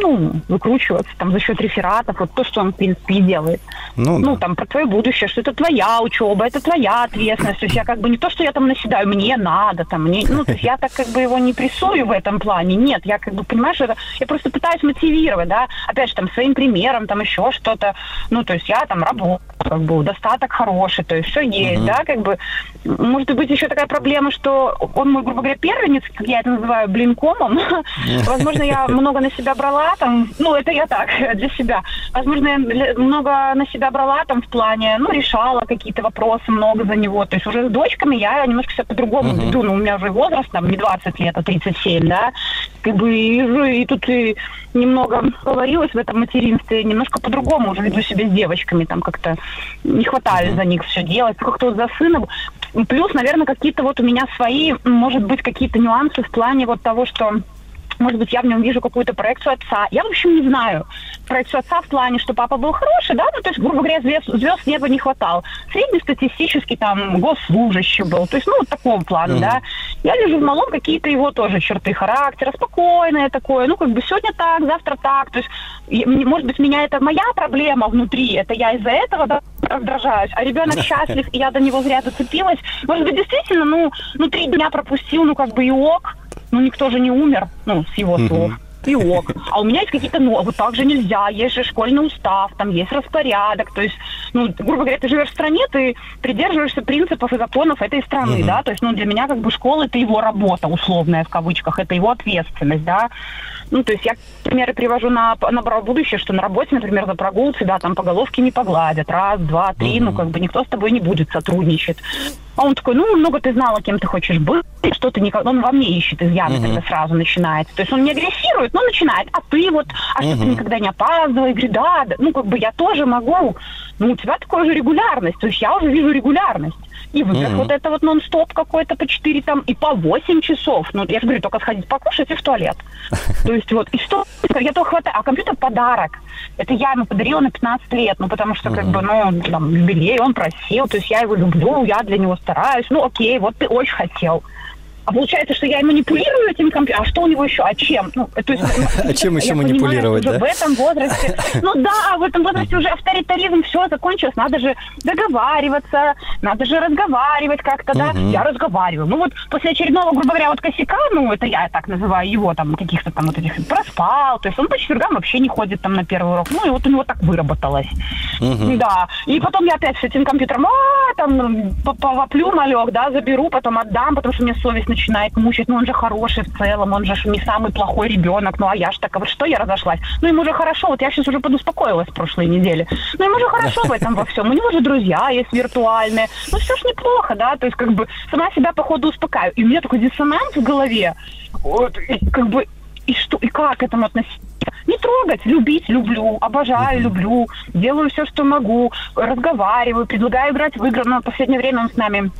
ну, выкручиваться там за счет рефератов, вот то, что он, в принципе, и делает. Ну, ну да. там, про твое будущее, что это твоя учеба, это твоя ответственность. То есть я как бы не то, что я там наседаю, мне надо, там, мне, ну, то есть я так как бы его не прессую в этом плане. Нет, я как бы, понимаешь, это, я просто пытаюсь мотивировать, да, опять же, там, своим примером, там, еще что-то. Ну, то есть я там работаю, как бы, достаток хороший, то есть все есть, uh-huh. да, как бы. Может быть, еще такая проблема, что он мой, грубо говоря, первенец, как я это называю, блинкомом. Возможно, я много на себя брала брала там, ну, это я так, для себя. Возможно, я много на себя брала там в плане, ну, решала какие-то вопросы много за него. То есть уже с дочками я немножко себя по-другому uh-huh. веду. Ну, у меня уже возраст там не 20 лет, а 37, да. Как бы и, и тут и немного говорилось в этом материнстве, немножко по-другому уже веду себя с девочками. Там как-то не хватает uh-huh. за них все делать. Как-то вот за сыном Плюс, наверное, какие-то вот у меня свои, может быть, какие-то нюансы в плане вот того, что может быть, я в нем вижу какую-то проекцию отца. Я, в общем, не знаю. Проекцию отца в плане, что папа был хороший, да, ну, то есть, грубо говоря, звезд, звезд неба не хватало. Среднестатистический там госслужащий был, то есть, ну, вот такого плана, mm-hmm. да. Я вижу в малом какие-то его тоже черты характера, спокойное такое, ну, как бы сегодня так, завтра так, то есть, может быть, меня это моя проблема внутри, это я из-за этого да, раздражаюсь, а ребенок счастлив, и я до него зря зацепилась. Может быть, действительно, ну, ну, три дня пропустил, ну, как бы и ок, ну, никто же не умер, ну, с его слов. И ок. А у меня есть какие-то, ну, вот так же нельзя, есть же школьный устав, там есть распорядок, то есть, ну, грубо говоря, ты живешь в стране, ты придерживаешься принципов и законов этой страны, uh-huh. да, то есть, ну, для меня как бы школа это его работа, условная в кавычках, это его ответственность, да, ну, то есть я примеры привожу на, на будущее, что на работе, например, за прогул тебя там по головке не погладят. Раз, два, три, uh-huh. ну, как бы никто с тобой не будет сотрудничать. А он такой, ну, много ты знала, кем ты хочешь быть, что ты никогда... Он во мне ищет изъяны, uh-huh. когда сразу начинается. То есть он не агрессирует, но начинает. А ты вот, а uh-huh. что ты никогда не опаздывай? Говорит, да, да, ну, как бы я тоже могу. Ну, у тебя такая же регулярность. То есть я уже вижу регулярность. И выбрать mm-hmm. вот это вот нон-стоп какой-то по 4 там и по 8 часов. Ну, я же говорю, только сходить покушать и в туалет. То есть вот, и что, я то хватаю. А компьютер подарок. Это я ему подарила на 15 лет, ну, потому что, как бы, ну, там, юбилей он просил, то есть я его люблю, я для него стараюсь. Ну, окей, вот ты очень хотел. А получается, что я манипулирую этим компьютером. А что у него еще? А чем? Ну, то есть, а чем еще манипулировать, да? В этом возрасте. Ну да, в этом возрасте уже авторитаризм, все закончилось. Надо же договариваться, надо же разговаривать как-то, да? Я разговариваю. Ну вот после очередного, грубо говоря, вот косяка, ну это я так называю его, там, каких-то там вот этих, проспал. То есть он по четвергам вообще не ходит там на первый урок. Ну и вот у него так выработалось. Да. И потом я опять с этим компьютером, а, там, повоплю малек, да, заберу, потом отдам, потому что мне совесть начинает мучить, ну он же хороший в целом, он же не самый плохой ребенок, ну а я ж так, а вот что я разошлась? Ну ему же хорошо, вот я сейчас уже подуспокоилась в прошлой неделе. Ну ему же хорошо в этом во всем, у него же друзья есть виртуальные, ну все ж неплохо, да, то есть как бы сама себя по ходу успокаиваю. И у меня такой диссонанс в голове, вот, и, как бы, и что, и как к этому относиться? Не трогать, любить люблю, обожаю, люблю, делаю все, что могу, разговариваю, предлагаю играть в игры, но в последнее время он с нами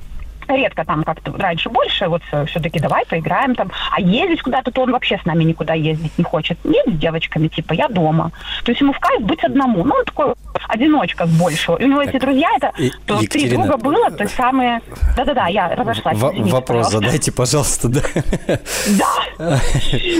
редко там как-то раньше больше, вот э, все-таки давай поиграем там. А ездить куда-то, то он вообще с нами никуда ездить не хочет. Нет с девочками, типа, я дома. То есть ему в кайф быть одному. Ну, он такой одиночка с большего. И у него так, эти друзья, это и, то Екатерина, три друга было, то самые... Да-да-да, я разошлась. В- извините, вопрос пожалуйста. задайте, пожалуйста, да. Да.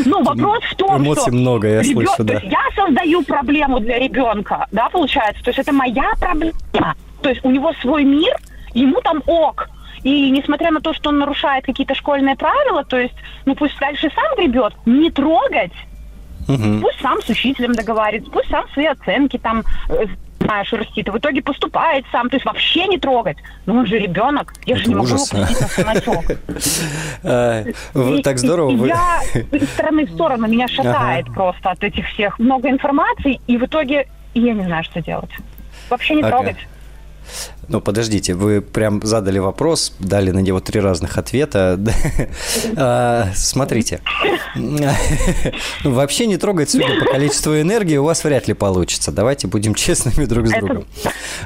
Ну, вопрос в том, Эмоций что... много, я ребен... слышу, да. Я создаю проблему для ребенка, да, получается. То есть это моя проблема. То есть у него свой мир, ему там ок. И несмотря на то, что он нарушает какие-то школьные правила, то есть, ну пусть дальше сам гребет, не трогать. Угу. Пусть сам с учителем договаривается, пусть сам свои оценки там э, знаешь, растит, и в итоге поступает сам, то есть вообще не трогать. Ну он же ребенок, я же не могу его пустить на самотек. Так здорово. Я из стороны в сторону, меня шатает просто от этих всех много информации, и в итоге я не знаю, что делать. Вообще не трогать. Ну, подождите, вы прям задали вопрос, дали на него три разных ответа. А, смотрите. Вообще не трогать, судя по количеству энергии, у вас вряд ли получится. Давайте будем честными друг с другом.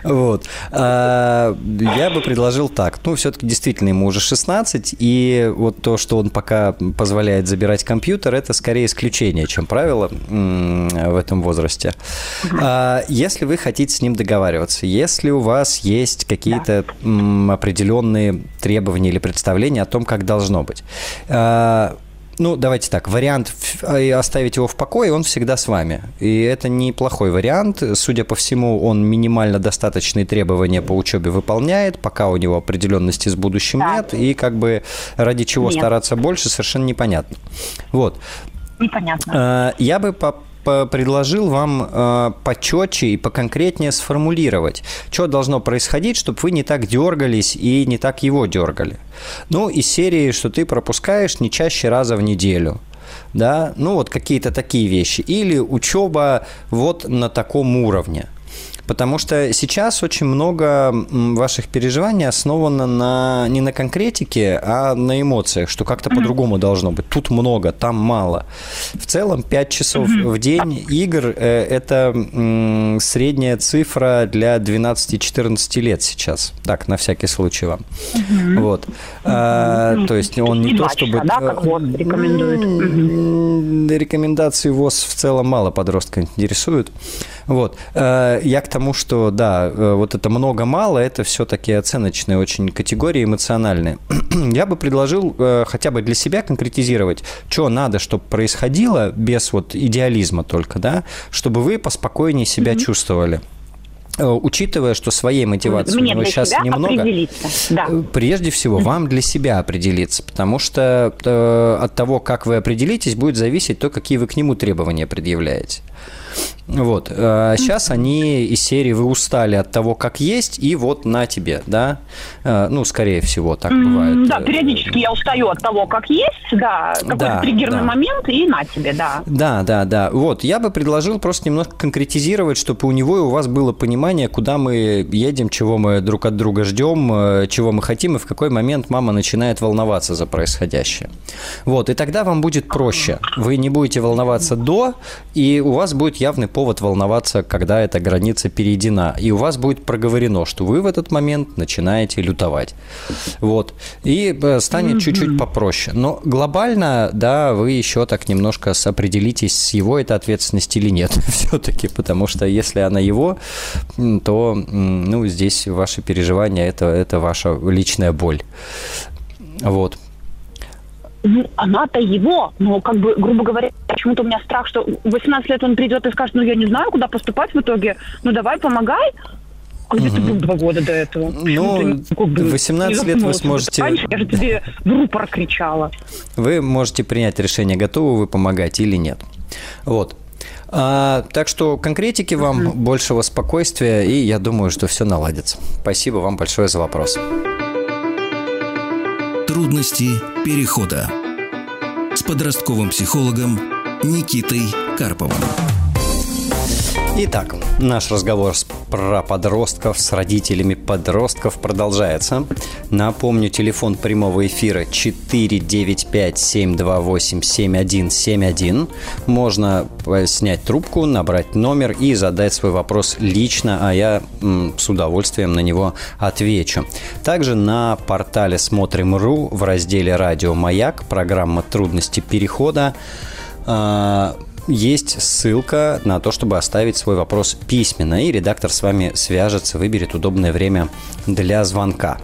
Вот. А, я бы предложил так. Ну, все-таки действительно ему уже 16, и вот то, что он пока позволяет забирать компьютер, это скорее исключение, чем правило в этом возрасте. А, если вы хотите с ним договариваться, если у вас есть есть какие-то да. определенные требования или представления о том, как должно быть. А, ну, давайте так, вариант а, оставить его в покое, он всегда с вами. И это неплохой вариант. Судя по всему, он минимально достаточные требования по учебе выполняет, пока у него определенности с будущим да. нет, и как бы ради чего нет. стараться больше, совершенно непонятно. Вот. Непонятно. А, я бы по предложил вам э, почетче и поконкретнее сформулировать, что должно происходить, чтобы вы не так дергались и не так его дергали. Ну, из серии, что ты пропускаешь не чаще раза в неделю. да, ну вот какие-то такие вещи, или учеба вот на таком уровне. Потому что сейчас очень много ваших переживаний основано на, не на конкретике, а на эмоциях, что как-то mm-hmm. по-другому должно быть. Тут много, там мало. В целом 5 часов mm-hmm. в день игр э, – это м, средняя цифра для 12-14 лет сейчас. Так, на всякий случай вам. Mm-hmm. Вот. А, то есть он не, не то, чтобы... Да, как ВОЗ рекомендует. Рекомендации ВОЗ в целом мало подростка интересуют. Вот. Э, я к тому, что, да, э, вот это много-мало, это все-таки оценочные очень категории эмоциональные. Я бы предложил э, хотя бы для себя конкретизировать, что надо, чтобы происходило без вот идеализма только, да, чтобы вы поспокойнее себя mm-hmm. чувствовали учитывая, что своей мотивации Мне у него сейчас немного, да. прежде всего вам для себя определиться, потому что от того, как вы определитесь, будет зависеть то, какие вы к нему требования предъявляете. Вот. Сейчас а они из серии «Вы устали от того, как есть, и вот на тебе», да? А, ну, скорее всего, так бывает. Да, периодически я устаю от того, как есть, да, какой-то да, триггерный да. момент, и на тебе, да. Да, да, да. Вот, я бы предложил просто немножко конкретизировать, чтобы у него и у вас было понимание, куда мы едем, чего мы друг от друга ждем, э, чего мы хотим, и в какой момент мама начинает волноваться за происходящее. Вот, и тогда вам будет проще. Вы не будете волноваться до, и у вас будет явный повод волноваться, когда эта граница перейдена. И у вас будет проговорено, что вы в этот момент начинаете лютовать. Вот. И э, станет mm-hmm. чуть-чуть попроще. Но глобально, да, вы еще так немножко определитесь, с его это ответственность или нет все-таки, потому что если она его, то ну, здесь ваши переживания это, это ваша личная боль. Вот ну, она-то его, но как бы, грубо говоря, почему-то у меня страх, что в 18 лет он придет и скажет, ну, я не знаю, куда поступать в итоге, ну, давай, помогай. А где угу. ты был два года до этого? Ну, в 18 лет вы сможете... Раньше я же тебе в рупор кричала. Вы можете принять решение, готовы вы помогать или нет. Вот. А, так что конкретики вам, uh большего спокойствия, и я думаю, что все наладится. Спасибо вам большое за вопрос. Трудности перехода с подростковым психологом Никитой Карповым. Итак, наш разговор про подростков с родителями подростков продолжается. Напомню, телефон прямого эфира 495-728-7171. Можно снять трубку, набрать номер и задать свой вопрос лично, а я с удовольствием на него отвечу. Также на портале Смотрим.ру в разделе «Радио Маяк» программа «Трудности перехода» а, есть ссылка на то, чтобы оставить свой вопрос письменно, и редактор с вами свяжется, выберет удобное время для звонка.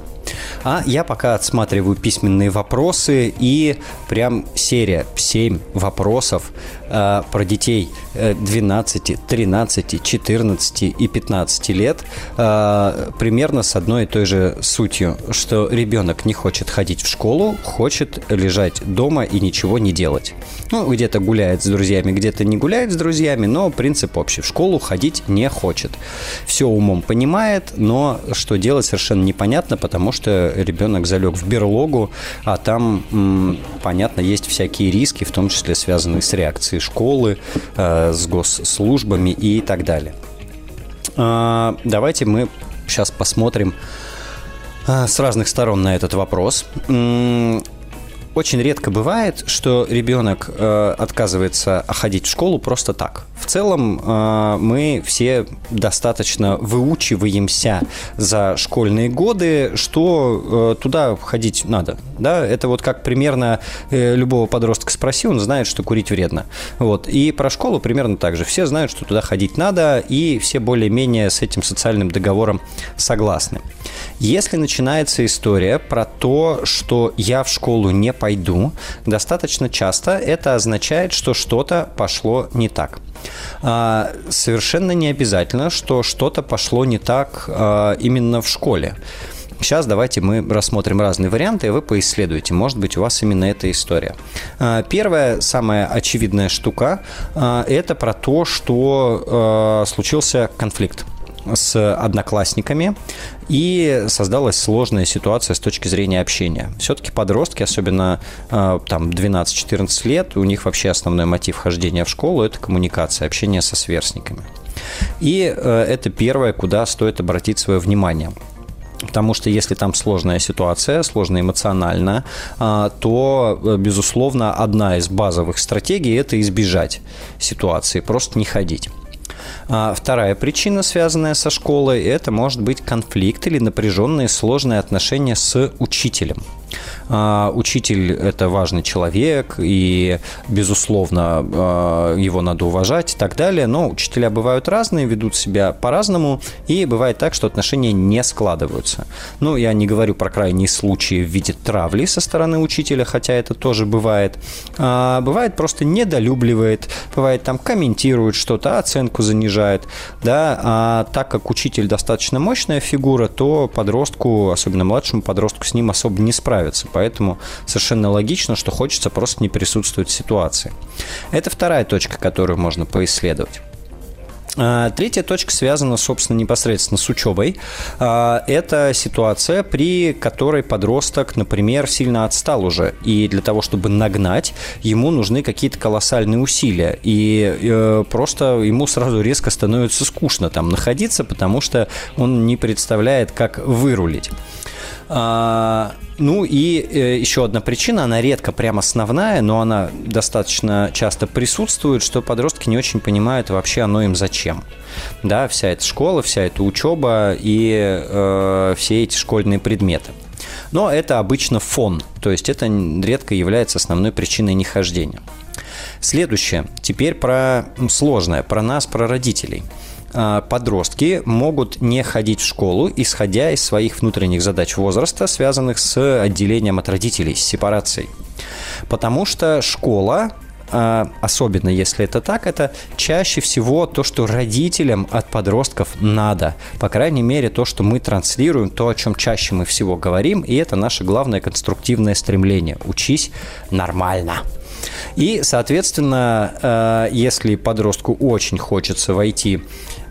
А я пока отсматриваю письменные вопросы и прям серия 7 вопросов э, про детей 12, 13, 14 и 15 лет э, примерно с одной и той же сутью, что ребенок не хочет ходить в школу, хочет лежать дома и ничего не делать. Ну, где-то гуляет с друзьями, где-то не гуляет с друзьями, но принцип общий. В школу ходить не хочет. Все умом понимает, но что делать совершенно непонятно, потому что ребенок залег в берлогу, а там, понятно, есть всякие риски, в том числе связанные с реакцией школы, э, с госслужбами и так далее. А, давайте мы сейчас посмотрим э, с разных сторон на этот вопрос очень редко бывает, что ребенок э, отказывается ходить в школу просто так. В целом э, мы все достаточно выучиваемся за школьные годы, что э, туда ходить надо. Да? Это вот как примерно э, любого подростка спроси, он знает, что курить вредно. Вот. И про школу примерно так же. Все знают, что туда ходить надо, и все более-менее с этим социальным договором согласны. Если начинается история про то, что я в школу не пойду, достаточно часто это означает, что что-то пошло не так. А, совершенно не обязательно, что что-то пошло не так а, именно в школе. Сейчас давайте мы рассмотрим разные варианты, и вы поисследуете. Может быть, у вас именно эта история. А, первая, самая очевидная штука – это про то, что случился конфликт с одноклассниками, и создалась сложная ситуация с точки зрения общения. Все-таки подростки, особенно э, там 12-14 лет, у них вообще основной мотив хождения в школу – это коммуникация, общение со сверстниками. И э, это первое, куда стоит обратить свое внимание. Потому что если там сложная ситуация, сложно эмоционально, а, то, э, безусловно, одна из базовых стратегий – это избежать ситуации, просто не ходить. А вторая причина, связанная со школой, это может быть конфликт или напряженные сложные отношения с учителем. А, учитель – это важный человек, и, безусловно, а, его надо уважать и так далее, но учителя бывают разные, ведут себя по-разному, и бывает так, что отношения не складываются. Ну, я не говорю про крайние случаи в виде травли со стороны учителя, хотя это тоже бывает. А, бывает просто недолюбливает, бывает там комментирует что-то, оценку занижает, да, а так как учитель достаточно мощная фигура, то подростку, особенно младшему подростку, с ним особо не справиться поэтому совершенно логично, что хочется просто не присутствовать в ситуации. Это вторая точка, которую можно поисследовать. А, третья точка связана, собственно, непосредственно с учебой. А, это ситуация, при которой подросток, например, сильно отстал уже. И для того, чтобы нагнать, ему нужны какие-то колоссальные усилия. И э, просто ему сразу резко становится скучно там находиться, потому что он не представляет, как вырулить. А, ну и э, еще одна причина, она редко прям основная, но она достаточно часто присутствует, что подростки не очень понимают вообще оно им зачем. Да, вся эта школа, вся эта учеба и э, все эти школьные предметы. Но это обычно фон, то есть это редко является основной причиной нехождения. Следующее. Теперь про сложное, про нас, про родителей – подростки могут не ходить в школу, исходя из своих внутренних задач возраста, связанных с отделением от родителей, с сепарацией. Потому что школа а, особенно если это так, это чаще всего то, что родителям от подростков надо. По крайней мере, то, что мы транслируем, то, о чем чаще мы всего говорим, и это наше главное конструктивное стремление. Учись нормально. И, соответственно, а, если подростку очень хочется войти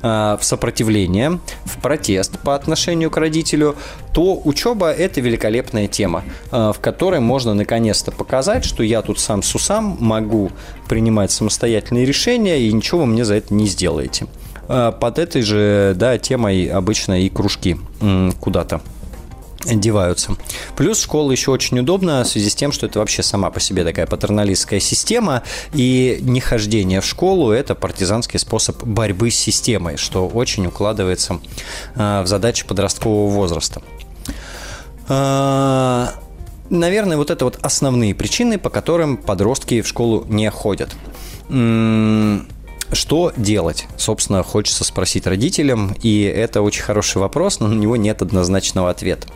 в сопротивление, в протест по отношению к родителю, то учеба – это великолепная тема, э, в которой можно наконец-то показать, что я тут сам с усам могу принимать самостоятельные решения, и ничего вы мне за это не сделаете. Э, под этой же да, темой обычно и кружки куда-то деваются. Плюс школа еще очень удобна в связи с тем, что это вообще сама по себе такая патерналистская система, и нехождение в школу – это партизанский способ борьбы с системой, что очень укладывается а, в задачи подросткового возраста. А, наверное, вот это вот основные причины, по которым подростки в школу не ходят. Что делать? Собственно, хочется спросить родителям, и это очень хороший вопрос, но на него нет однозначного ответа.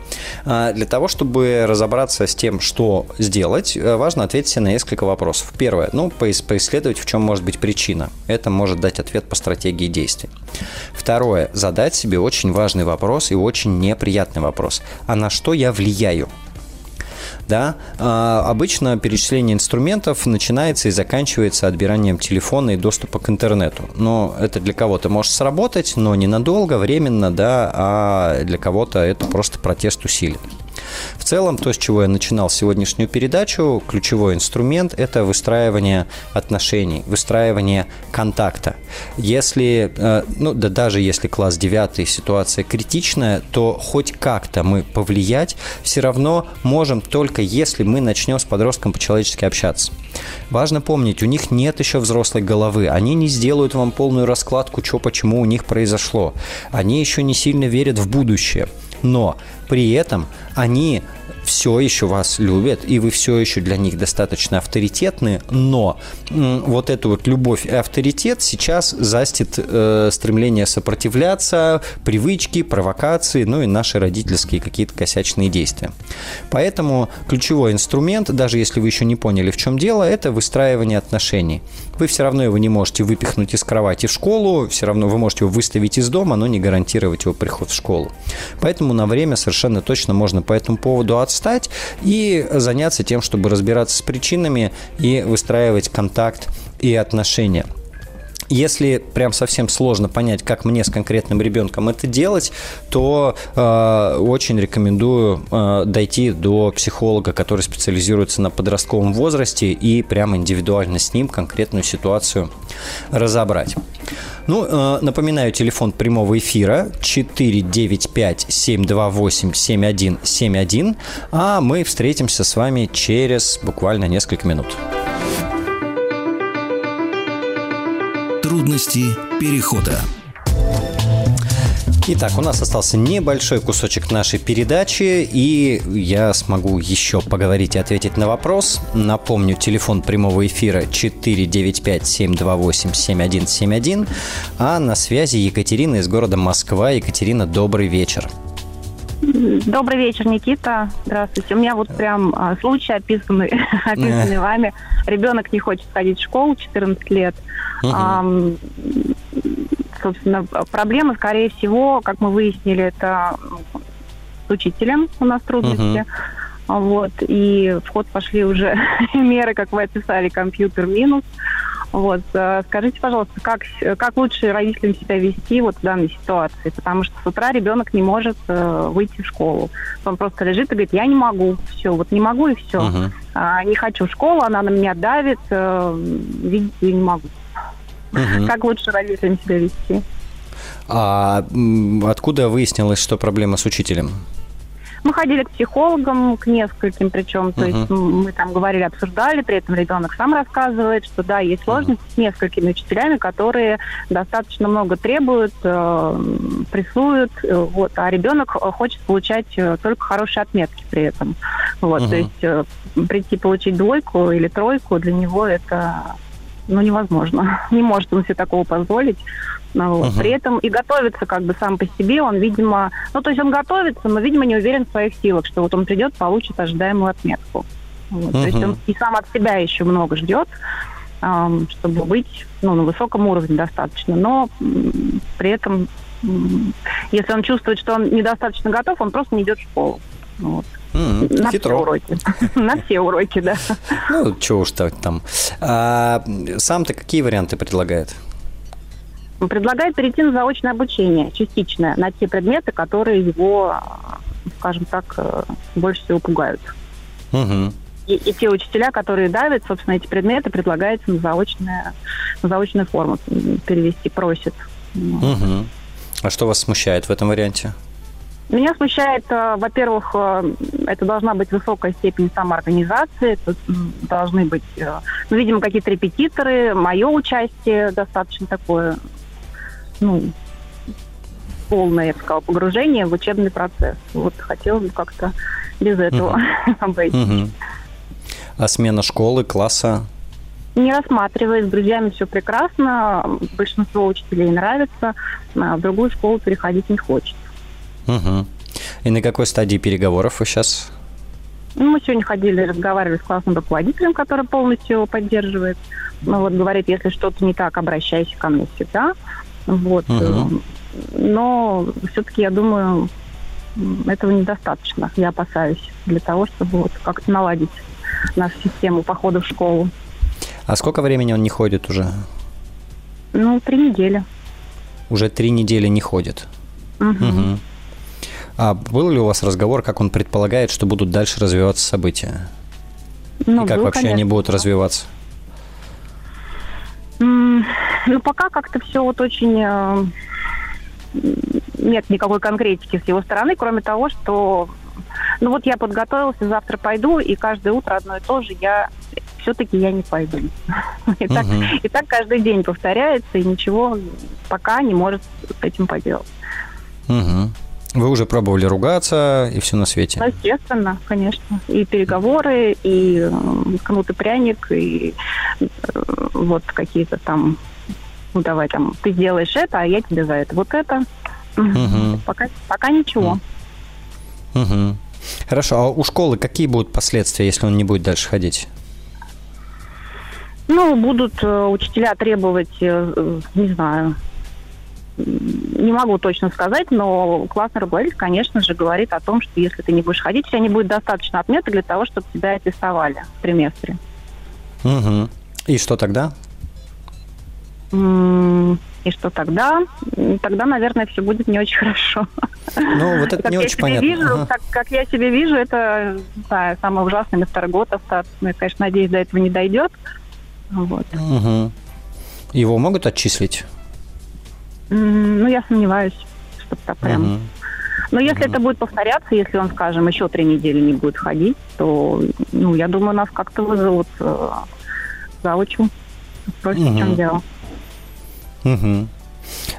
А, для того, чтобы разобраться с тем, что сделать, э, важно ответить на несколько вопросов. Первое, ну, поисследовать, в чем может быть причина. Это может дать ответ по стратегии действий. Второе, задать себе очень важный вопрос и очень неприятный вопрос. А на что я влияю? Да, а, обычно перечисление инструментов начинается и заканчивается отбиранием телефона и доступа к интернету. Но это для кого-то может сработать, но ненадолго, временно, да, а для кого-то это просто протест усилит. В целом, то, с чего я начинал сегодняшнюю передачу, ключевой инструмент – это выстраивание отношений, выстраивание контакта. Если, э, ну да даже если класс 9 ситуация критичная, то хоть как-то мы повлиять все равно можем только если мы начнем с подростком по-человечески общаться. Важно помнить, у них нет еще взрослой головы. Они не сделают вам полную раскладку, что почему у них произошло. Они еще не сильно верят в будущее. Но при этом они все еще вас любят, и вы все еще для них достаточно авторитетны, но вот эту вот любовь и авторитет сейчас застит э, стремление сопротивляться, привычки, провокации, ну и наши родительские какие-то косячные действия. Поэтому ключевой инструмент, даже если вы еще не поняли, в чем дело, это выстраивание отношений. Вы все равно его не можете выпихнуть из кровати в школу, все равно вы можете его выставить из дома, но не гарантировать его приход в школу. Поэтому на время совершенно точно можно по этому поводу отстать и заняться тем, чтобы разбираться с причинами и выстраивать контакт и отношения. Если прям совсем сложно понять, как мне с конкретным ребенком это делать, то э, очень рекомендую э, дойти до психолога, который специализируется на подростковом возрасте и прямо индивидуально с ним конкретную ситуацию разобрать. Ну, э, напоминаю, телефон прямого эфира 495-728-7171, а мы встретимся с вами через буквально несколько минут. Трудности перехода. Итак, у нас остался небольшой кусочек нашей передачи, и я смогу еще поговорить и ответить на вопрос. Напомню, телефон прямого эфира 495-728-7171, а на связи Екатерина из города Москва. Екатерина, добрый вечер. Добрый вечер, Никита. Здравствуйте. У меня вот прям а, случай описанный, описанный вами. Ребенок не хочет ходить в школу, 14 лет. Угу. А, собственно, проблема, скорее всего, как мы выяснили, это с учителем у нас трудности. Угу. Вот, и в ход пошли уже меры, как вы описали, компьютер минус. Вот, э, скажите, пожалуйста, как, как лучше родителям себя вести вот в данной ситуации? Потому что с утра ребенок не может э, выйти в школу. Он просто лежит и говорит, я не могу, все, вот не могу и все. Uh-huh. А, не хочу в школу, она на меня давит, э, видите, я не могу. Угу. Как лучше родителям себя вести? А откуда выяснилось, что проблема с учителем? Мы ходили к психологам, к нескольким причем, то uh-huh. есть мы там говорили, обсуждали, при этом ребенок сам рассказывает, что да, есть сложности uh-huh. с несколькими учителями, которые достаточно много требуют, э, прессуют, э, вот, а ребенок хочет получать э, только хорошие отметки при этом. Вот, uh-huh. то есть э, прийти получить двойку или тройку для него это ну, невозможно. Не может он себе такого позволить. Ну, вот. uh При этом и готовится как бы сам по себе, он, видимо, ну, то есть он готовится, но, видимо, не уверен в своих силах, что вот он придет, получит ожидаемую отметку. Вот. uh То есть он и сам от себя еще много ждет, эм, чтобы быть ну, на высоком уровне достаточно, но м, при этом, м, если он чувствует, что он недостаточно готов, он просто не идет в школу. Вот. Mm-hmm. На Хитро. все уроки. На все уроки, да. Ну, чего уж так там. А, сам-то какие варианты предлагает? Предлагает перейти на заочное обучение, частичное, на те предметы, которые его, скажем так, э, больше всего пугают. Угу. И, и те учителя, которые давят, собственно, эти предметы, предлагается на, заочное, на заочную форму перевести, просит. Угу. А что вас смущает в этом варианте? Меня смущает, э, во-первых, э, это должна быть высокая степень самоорганизации, это должны быть, ну, видимо, какие-то репетиторы, мое участие достаточно такое, ну, полное, я бы сказала, погружение в учебный процесс. Вот хотелось бы как-то без этого uh-huh. обойтись. А смена школы, класса? Не рассматривая, с друзьями все прекрасно, большинство учителей нравится, а в другую школу переходить не хочет. Угу. И на какой стадии переговоров вы сейчас? Ну, мы сегодня ходили, разговаривали с классным руководителем, который полностью его поддерживает. Ну, вот говорит, если что-то не так, обращайся ко мне всегда. Вот. Угу. Но все-таки, я думаю, этого недостаточно. Я опасаюсь для того, чтобы вот как-то наладить нашу систему похода в школу. А сколько времени он не ходит уже? Ну, три недели. Уже три недели не ходит. Угу. угу. А был ли у вас разговор, как он предполагает, что будут дальше развиваться события? Ну, И как был, вообще конечно. они будут развиваться? Ну, пока как-то все вот очень... Э, нет никакой конкретики с его стороны, кроме того, что... Ну вот я подготовился, завтра пойду, и каждое утро одно и то же я все-таки я не пойду. И, так, и так каждый день повторяется, и ничего пока не может с этим поделать. Угу. Вы уже пробовали ругаться и все на свете? Естественно, конечно. И переговоры, и кнут и пряник, и э, вот какие-то там, ну давай там, ты сделаешь это, а я тебе за это вот это. Угу. Пока, пока ничего. Угу. Хорошо, а у школы какие будут последствия, если он не будет дальше ходить? Ну, будут э, учителя требовать, э, не знаю, не могу точно сказать, но классный руководитель, конечно же, говорит о том, что если ты не будешь ходить, у тебя не будет достаточно отметок для того, чтобы тебя аттестовали в триместре. Угу. И что тогда? И что тогда? Тогда, наверное, все будет не очень хорошо. Ну, вот это как не очень понятно. Вижу, Ага. как, как я себе вижу, это да, самое ужасное второй год остаться. Я, конечно, надеюсь, до этого не дойдет. Вот. Мгм. Его могут отчислить? Ну, я сомневаюсь, что так прям. Но если это будет повторяться, если он, скажем, еще три недели не будет ходить, то, ну, я думаю, нас как-то вызовут э, заучу. Спросят, в чем дело. Мгм.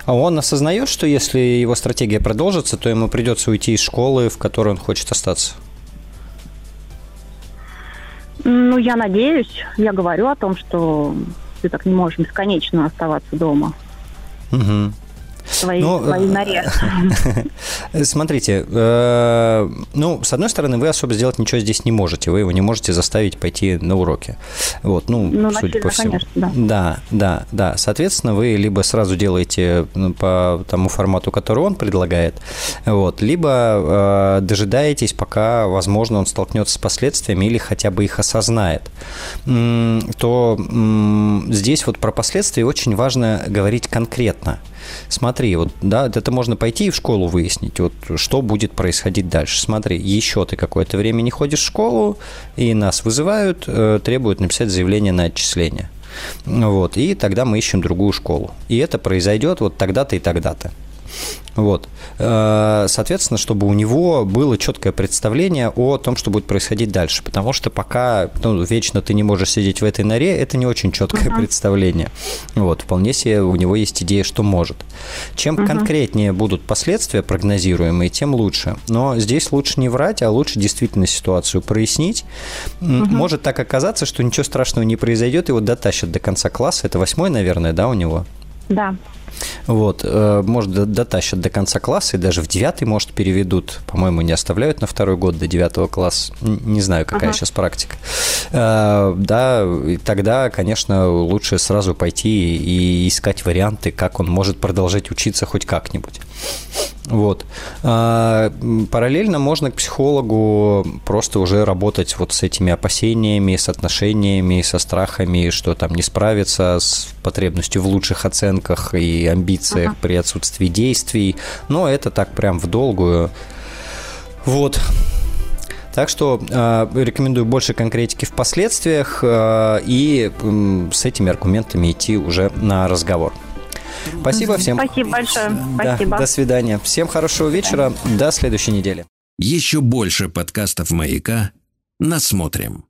А он осознает, что если его стратегия продолжится, то ему придется уйти из школы, в которой он хочет остаться? Ну, я надеюсь, я говорю о том, что ты так не можешь бесконечно оставаться дома. Мгм. Своей, Ну, в своей э, норе. Смотрите, э, ну, с одной стороны, вы особо сделать ничего здесь не можете. Вы его не можете заставить пойти на уроки. Вот, ну, Ну, судя по всему. конечно, да. Да, да, да. Соответственно, вы либо сразу делаете ну, по тому формату, который он предлагает, вот, либо э, дожидаетесь, пока, возможно, он столкнется с последствиями или хотя бы их осознает. То здесь вот про последствия очень важно говорить конкретно. Смотри, вот, да, это можно пойти и в школу выяснить, вот, что будет происходить дальше. Смотри, еще ты какое-то время не ходишь в школу, и нас вызывают, э, требуют написать заявление на отчисление. Вот, и тогда мы ищем другую школу. И это произойдет вот тогда-то и тогда-то. Вот. Э, Соответственно, чтобы у него было четкое представление о том, что будет происходить дальше. Потому что пока ну, вечно ты не можешь сидеть в этой норе, это не очень четкое представление. Вот. Вполне себе у него есть идея, что может. Чем конкретнее будут последствия прогнозируемые, тем лучше. Но здесь лучше не врать, а лучше действительно ситуацию прояснить. М, Может так оказаться, что ничего страшного не произойдет, его дотащат до конца класса. Это восьмой, наверное, да, у него? Да. Вот, э, может, до- дотащат до конца класса, и даже в девятый, может, переведут. По-моему, не оставляют на второй год до девятого класса. Не знаю, какая сейчас практика. Э, Да, и тогда, конечно, лучше сразу пойти и искать варианты, как он может продолжать учиться хоть как-нибудь. Вот. А, Параллельно можно к психологу просто уже работать вот с этими опасениями, с отношениями, со страхами, что там не справиться с потребностью в лучших оценках и амбициях при отсутствии действий. Но это так прям в долгую. Вот. Так что э, рекомендую больше конкретики в последствиях э, и м, с этими аргументами идти уже на разговор. Спасибо всем. Спасибо большое. Да, Спасибо. до свидания. Всем хорошего вечера. До следующей недели. Еще больше подкастов «Маяка» насмотрим.